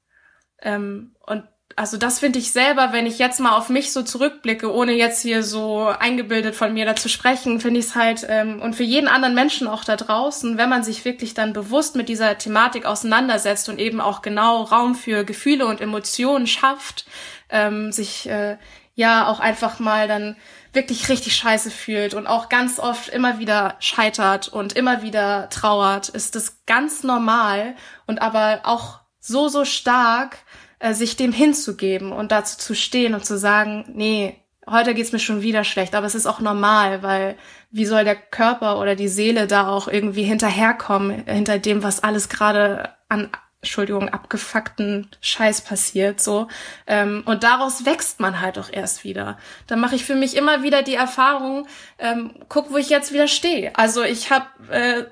Ähm, und also das finde ich selber, wenn ich jetzt mal auf mich so zurückblicke, ohne jetzt hier so eingebildet von mir dazu sprechen, finde ich es halt, ähm, und für jeden anderen Menschen auch da draußen, wenn man sich wirklich dann bewusst mit dieser Thematik auseinandersetzt und eben auch genau Raum für Gefühle und Emotionen schafft, ähm, sich äh, ja auch einfach mal dann wirklich richtig scheiße fühlt und auch ganz oft immer wieder scheitert und immer wieder trauert, ist das ganz normal und aber auch so, so stark, äh, sich dem hinzugeben und dazu zu stehen und zu sagen, nee, heute geht's mir schon wieder schlecht, aber es ist auch normal, weil wie soll der Körper oder die Seele da auch irgendwie hinterherkommen, hinter dem, was alles gerade an Entschuldigung, abgefuckten Scheiß passiert, so. Ähm, und daraus wächst man halt auch erst wieder. Dann mache ich für mich immer wieder die Erfahrung, ähm, guck, wo ich jetzt wieder stehe. Also ich habe äh,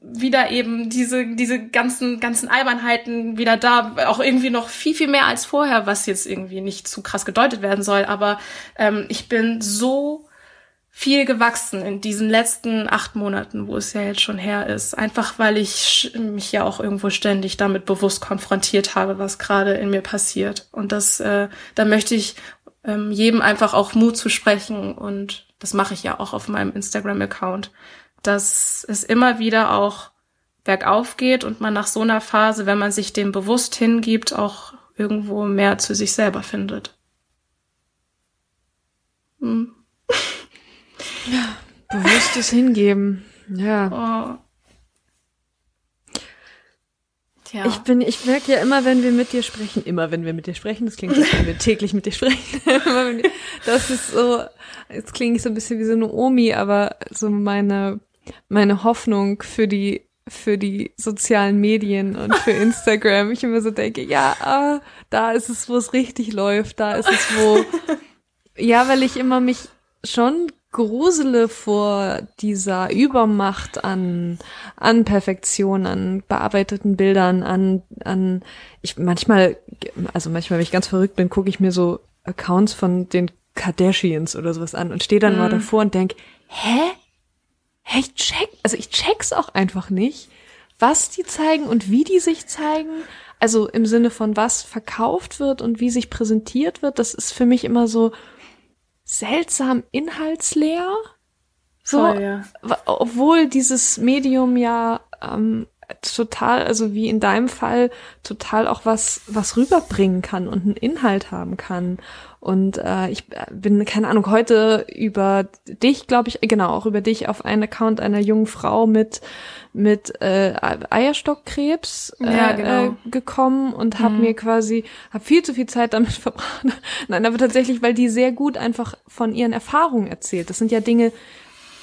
wieder eben diese, diese ganzen, ganzen Albernheiten wieder da, auch irgendwie noch viel, viel mehr als vorher, was jetzt irgendwie nicht zu krass gedeutet werden soll. Aber ähm, ich bin so viel gewachsen in diesen letzten acht Monaten, wo es ja jetzt schon her ist. Einfach weil ich mich ja auch irgendwo ständig damit bewusst konfrontiert habe, was gerade in mir passiert. Und das, äh, da möchte ich ähm, jedem einfach auch Mut zu sprechen und das mache ich ja auch auf meinem Instagram-Account, dass es immer wieder auch bergauf geht und man nach so einer Phase, wenn man sich dem bewusst hingibt, auch irgendwo mehr zu sich selber findet. Hm. [LAUGHS] Ja, bewusstes Hingeben. Ja. Oh. Tja. Ich bin, ich merke ja immer, wenn wir mit dir sprechen, immer wenn wir mit dir sprechen, das klingt, als wenn wir täglich mit dir sprechen. [LAUGHS] das ist so, jetzt klinge ich so ein bisschen wie so eine Omi, aber so meine, meine Hoffnung für die, für die sozialen Medien und für Instagram. Ich immer so denke, ja, ah, da ist es, wo es richtig läuft, da ist es, wo, ja, weil ich immer mich schon grusele vor dieser Übermacht an, an Perfektion, an bearbeiteten Bildern, an, an, ich manchmal, also manchmal, wenn ich ganz verrückt bin, gucke ich mir so Accounts von den Kardashians oder sowas an und stehe dann mhm. mal davor und denk, hä? Hä, ich check, also ich check's auch einfach nicht, was die zeigen und wie die sich zeigen. Also im Sinne von was verkauft wird und wie sich präsentiert wird, das ist für mich immer so, seltsam inhaltsleer. So, Voll, ja. obwohl dieses Medium ja ähm, total, also wie in deinem Fall, total auch was, was rüberbringen kann und einen Inhalt haben kann. Und äh, ich bin, keine Ahnung, heute über dich, glaube ich, genau, auch über dich auf einen Account einer jungen Frau mit mit äh, Eierstockkrebs äh, ja, genau. äh, gekommen und habe mhm. mir quasi, habe viel zu viel Zeit damit [LAUGHS] verbracht. Nein, aber tatsächlich, weil die sehr gut einfach von ihren Erfahrungen erzählt. Das sind ja Dinge,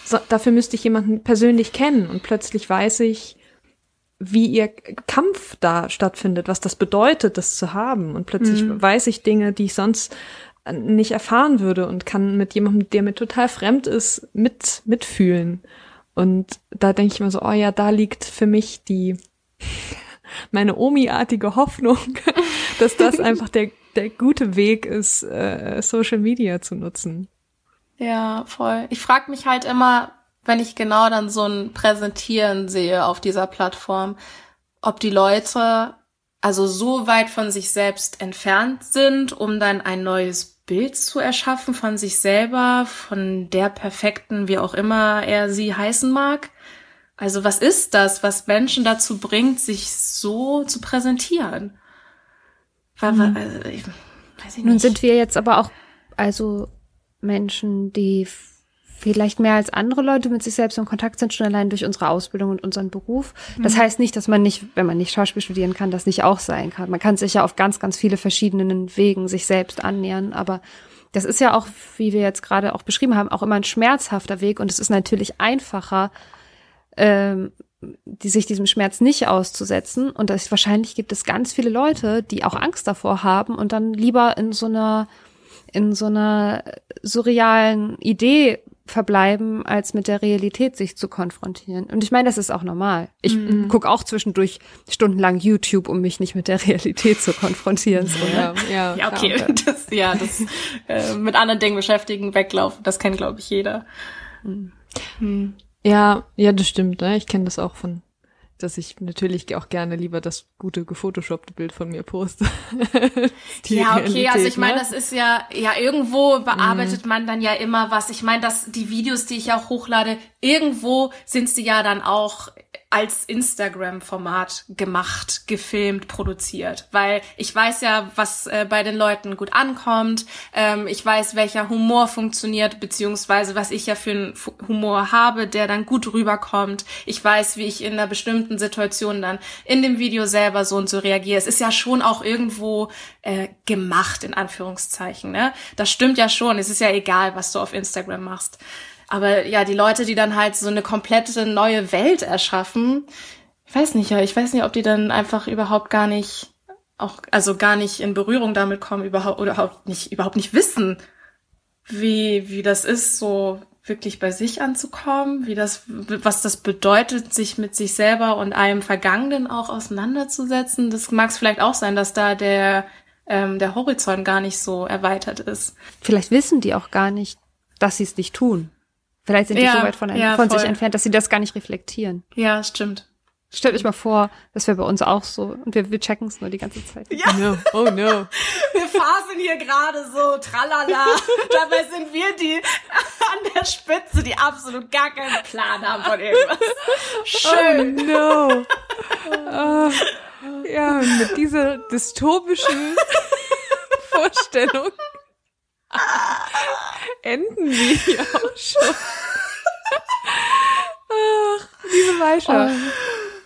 so, dafür müsste ich jemanden persönlich kennen und plötzlich weiß ich, wie ihr Kampf da stattfindet, was das bedeutet, das zu haben. Und plötzlich mhm. weiß ich Dinge, die ich sonst nicht erfahren würde und kann mit jemandem, der mir total fremd ist, mit, mitfühlen. Und da denke ich mir so, oh ja, da liegt für mich die, meine Omi-artige Hoffnung, [LAUGHS] dass das [LAUGHS] einfach der, der gute Weg ist, äh, Social Media zu nutzen. Ja, voll. Ich frage mich halt immer, wenn ich genau dann so ein Präsentieren sehe auf dieser Plattform, ob die Leute also so weit von sich selbst entfernt sind, um dann ein neues Bild zu erschaffen von sich selber, von der perfekten, wie auch immer er sie heißen mag. Also was ist das, was Menschen dazu bringt, sich so zu präsentieren? Mhm. Also, ich, weiß ich Nun sind wir jetzt aber auch also Menschen, die vielleicht mehr als andere Leute mit sich selbst in Kontakt sind, schon allein durch unsere Ausbildung und unseren Beruf. Das heißt nicht, dass man nicht, wenn man nicht Schauspiel studieren kann, das nicht auch sein kann. Man kann sich ja auf ganz, ganz viele verschiedenen Wegen sich selbst annähern, aber das ist ja auch, wie wir jetzt gerade auch beschrieben haben, auch immer ein schmerzhafter Weg und es ist natürlich einfacher, ähm, die sich diesem Schmerz nicht auszusetzen. Und das, wahrscheinlich gibt es ganz viele Leute, die auch Angst davor haben und dann lieber in so einer, in so einer surrealen Idee verbleiben, als mit der Realität sich zu konfrontieren. Und ich meine, das ist auch normal. Ich mm. gucke auch zwischendurch stundenlang YouTube, um mich nicht mit der Realität zu konfrontieren. So, ja, ja, ja, okay. Klar. [LAUGHS] Das, ja, das äh, mit anderen Dingen beschäftigen, weglaufen, das kennt, glaube ich, jeder. Mhm. Ja, ja, das stimmt. Ne? Ich kenne das auch von, dass ich natürlich auch gerne lieber das gute gefotoshoppte Bild von mir poste. [LAUGHS] ja, okay, Realität, also ich meine, ne? das ist ja, ja, irgendwo bearbeitet mhm. man dann ja immer was. Ich meine, dass die Videos, die ich auch hochlade, irgendwo sind sie ja dann auch als Instagram-Format gemacht, gefilmt, produziert. Weil ich weiß ja, was äh, bei den Leuten gut ankommt. Ähm, ich weiß, welcher Humor funktioniert, beziehungsweise was ich ja für einen Humor habe, der dann gut rüberkommt. Ich weiß, wie ich in einer bestimmten Situation dann in dem Video selber so und so reagiere. Es ist ja schon auch irgendwo äh, gemacht, in Anführungszeichen. Ne? Das stimmt ja schon. Es ist ja egal, was du auf Instagram machst. Aber ja, die Leute, die dann halt so eine komplette neue Welt erschaffen, ich weiß nicht, ja, ich weiß nicht, ob die dann einfach überhaupt gar nicht auch, also gar nicht in Berührung damit kommen, überhaupt, oder überhaupt nicht, überhaupt nicht wissen, wie, wie das ist, so wirklich bei sich anzukommen, wie das, was das bedeutet, sich mit sich selber und einem Vergangenen auch auseinanderzusetzen. Das mag es vielleicht auch sein, dass da der, ähm, der Horizont gar nicht so erweitert ist. Vielleicht wissen die auch gar nicht, dass sie es nicht tun. Vielleicht sind die ja, so weit von, ja, von sich entfernt, dass sie das gar nicht reflektieren. Ja, stimmt. Stellt euch mal vor, das wäre bei uns auch so. Und wir, wir checken es nur die ganze Zeit. Ja. No. Oh no. [LAUGHS] Wir fasen hier gerade so, tralala. [LAUGHS] Dabei sind wir die [LAUGHS] an der Spitze, die absolut gar keinen Plan haben von irgendwas. Schön. Oh no. Oh. Ja, mit dieser dystopischen Vorstellung [LAUGHS] enden wir hier auch schon. Ach, liebe Maisha. Oh,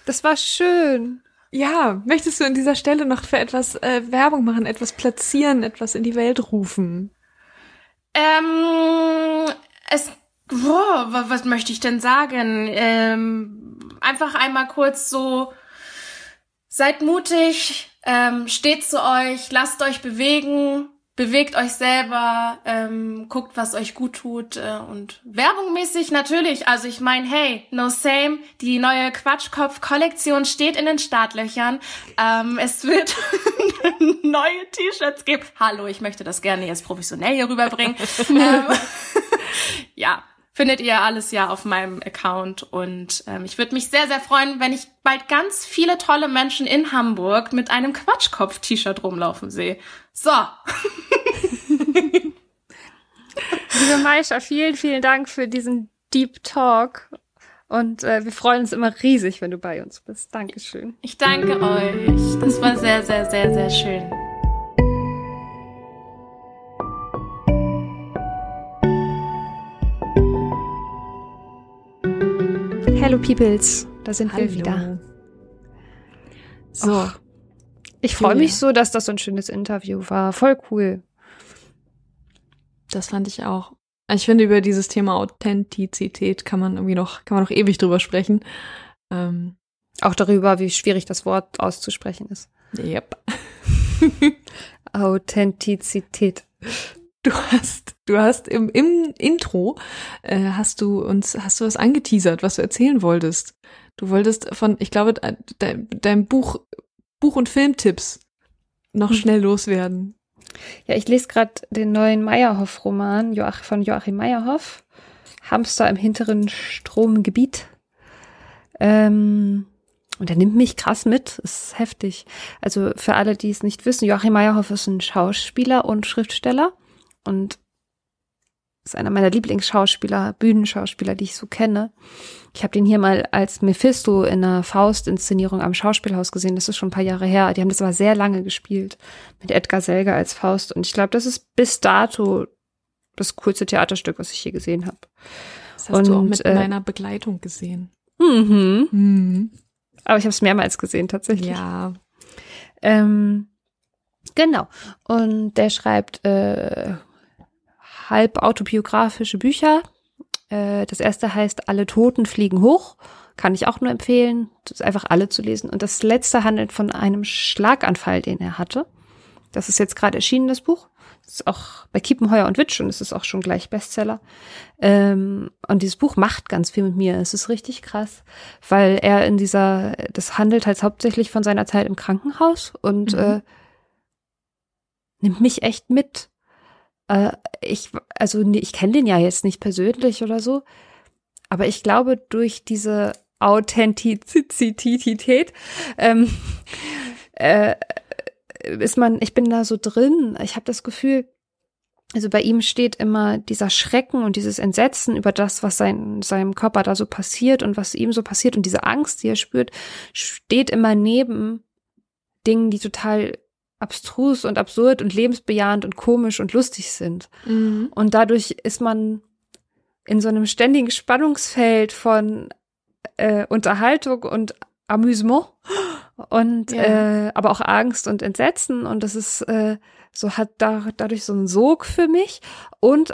das war schön. Ja, möchtest du an dieser Stelle noch für etwas äh, Werbung machen, etwas platzieren, etwas in die Welt rufen? Ähm, es, wow, was möchte ich denn sagen? Ähm, einfach einmal kurz so, seid mutig, ähm, steht zu euch, lasst euch bewegen, bewegt euch selber, ähm, guckt, was euch gut tut äh, und werbungmäßig natürlich. Also ich meine, hey, no same, die neue Quatschkopf-Kollektion steht in den Startlöchern. Ähm, es wird [LAUGHS] neue T-Shirts geben. Hallo, ich möchte das gerne jetzt professionell hier rüberbringen. [LAUGHS] ähm, [LAUGHS] ja, findet ihr alles ja auf meinem Account. Und ähm, ich würde mich sehr, sehr freuen, wenn ich bald ganz viele tolle Menschen in Hamburg mit einem Quatschkopf-T-Shirt rumlaufen sehe. So. [LAUGHS] Liebe Maisha, vielen, vielen Dank für diesen Deep Talk. Und äh, wir freuen uns immer riesig, wenn du bei uns bist. Dankeschön. Ich danke euch. Das war sehr, sehr, sehr, sehr schön. Hello Peoples, da sind Hallo. wir wieder. So. Och, ich freue mich so, dass das so ein schönes Interview war. Voll cool. Das fand ich auch. Ich finde, über dieses Thema Authentizität kann man irgendwie noch, kann man noch ewig drüber sprechen. Ähm, auch darüber, wie schwierig das Wort auszusprechen ist. Yep. [LAUGHS] Authentizität. Du hast, du hast im, im Intro äh, hast du uns, hast du was angeteasert, was du erzählen wolltest. Du wolltest von, ich glaube, de, deinem Buch, Buch und Filmtipps noch hm. schnell loswerden. Ja, ich lese gerade den neuen Meyerhoff-Roman von Joachim Meyerhoff. Hamster im hinteren Stromgebiet. Ähm, und er nimmt mich krass mit, ist heftig. Also für alle, die es nicht wissen, Joachim Meyerhoff ist ein Schauspieler und Schriftsteller und ist einer meiner Lieblingsschauspieler, Bühnenschauspieler, die ich so kenne. Ich habe den hier mal als Mephisto in einer Faust-Inszenierung am Schauspielhaus gesehen. Das ist schon ein paar Jahre her. Die haben das aber sehr lange gespielt mit Edgar Selger als Faust. Und ich glaube, das ist bis dato das coolste Theaterstück, was ich je gesehen habe. Das hast du auch Und, mit äh, meiner Begleitung gesehen. Mhm. Mhm. Aber ich habe es mehrmals gesehen, tatsächlich. Ja. Ähm, genau. Und der schreibt äh, halb autobiografische Bücher. Äh, das erste heißt Alle Toten fliegen hoch. Kann ich auch nur empfehlen, das ist einfach alle zu lesen. Und das letzte handelt von einem Schlaganfall, den er hatte. Das ist jetzt gerade erschienen, das Buch. Das ist auch bei Kiepenheuer und Witsch und es ist auch schon gleich Bestseller. Ähm, und dieses Buch macht ganz viel mit mir. Es ist richtig krass, weil er in dieser, das handelt halt hauptsächlich von seiner Zeit im Krankenhaus und Mhm. äh, nimmt mich echt mit. Äh, ich, also ich kenne den ja jetzt nicht persönlich oder so, aber ich glaube, durch diese Authentizität ähm, äh, ist man, ich bin da so drin. Ich habe das Gefühl, also bei ihm steht immer dieser Schrecken und dieses Entsetzen über das, was sein, seinem Körper da so passiert und was ihm so passiert und diese Angst, die er spürt, steht immer neben Dingen, die total abstrus und absurd und lebensbejahend und komisch und lustig sind. Mhm. Und dadurch ist man in so einem ständigen Spannungsfeld von äh, Unterhaltung und Amüsement und Ja. äh, aber auch Angst und Entsetzen und das ist äh, so hat da dadurch so einen Sog für mich und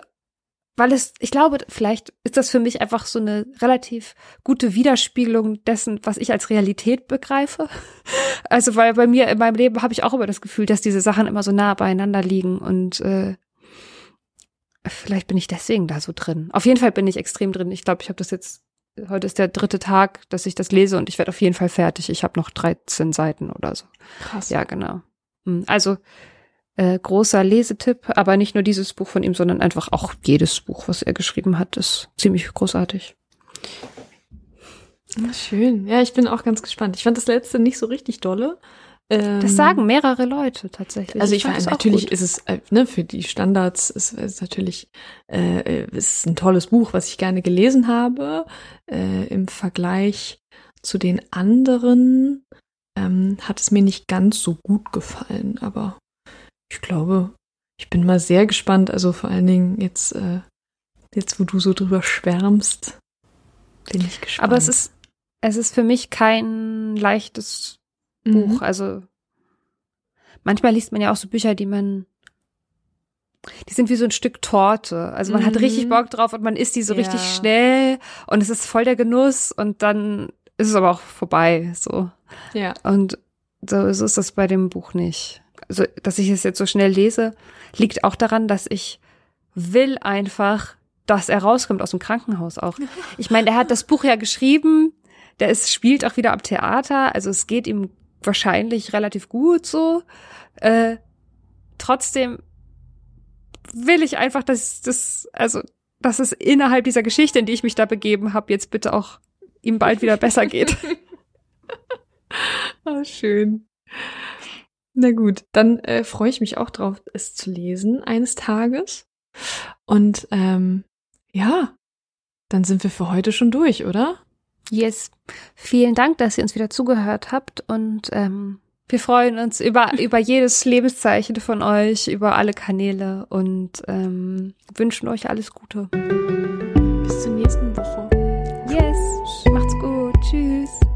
weil es ich glaube vielleicht ist das für mich einfach so eine relativ gute Widerspiegelung dessen was ich als Realität begreife [LAUGHS] also weil bei mir in meinem Leben habe ich auch immer das Gefühl dass diese Sachen immer so nah beieinander liegen und äh, Vielleicht bin ich deswegen da so drin. Auf jeden Fall bin ich extrem drin. Ich glaube, ich habe das jetzt, heute ist der dritte Tag, dass ich das lese und ich werde auf jeden Fall fertig. Ich habe noch 13 Seiten oder so. Krass. Ja, genau. Hm, Also äh, großer Lesetipp, aber nicht nur dieses Buch von ihm, sondern einfach auch jedes Buch, was er geschrieben hat, ist ziemlich großartig. Ah, Schön. Ja, ich bin auch ganz gespannt. Ich fand das letzte nicht so richtig dolle. Ähm, Das sagen mehrere Leute tatsächlich. Also ich es auch natürlich ist es äh, ne, für die Standards ist es natürlich äh, äh, ist ein tolles Buch, was ich gerne gelesen habe. Äh, Im Vergleich zu den anderen ähm, hat es mir nicht ganz so gut gefallen, aber ich glaube, ich bin mal sehr gespannt. Also vor allen Dingen jetzt, äh, jetzt wo du so drüber schwärmst, bin ich gespannt. Aber es ist, es ist für mich kein leichtes Mhm. Buch. Also manchmal liest man ja auch so Bücher, die man, die sind wie so ein Stück Torte. Also man hat Mhm. richtig Bock drauf und man isst die so Ja. richtig schnell und es ist voll der Genuss und dann ist es aber auch vorbei. So ja. und so, so ist das bei dem Buch nicht. Also dass ich es jetzt so schnell lese, liegt auch daran, dass ich will einfach, dass er rauskommt aus dem Krankenhaus auch. Ich meine, er hat das Buch ja geschrieben, der ist, spielt auch wieder am Theater, also es geht ihm wahrscheinlich relativ gut so. Äh, trotzdem will ich einfach, dass das, also, dass es innerhalb dieser Geschichte, in die ich mich da begeben habe, jetzt bitte auch ihm bald wieder besser geht. [LAUGHS] Ah, schön. Na gut, dann äh, freue ich mich auch drauf, es zu lesen eines Tages. Und ähm, ja, dann sind wir für heute schon durch, oder? Yes. Vielen Dank, dass ihr uns wieder zugehört habt und ähm, wir freuen uns über, [LAUGHS] über jedes Lebenszeichen von euch, über alle Kanäle und ähm, wünschen euch alles Gute. Bis zur nächsten Woche. Yes. Macht's gut. Tschüss.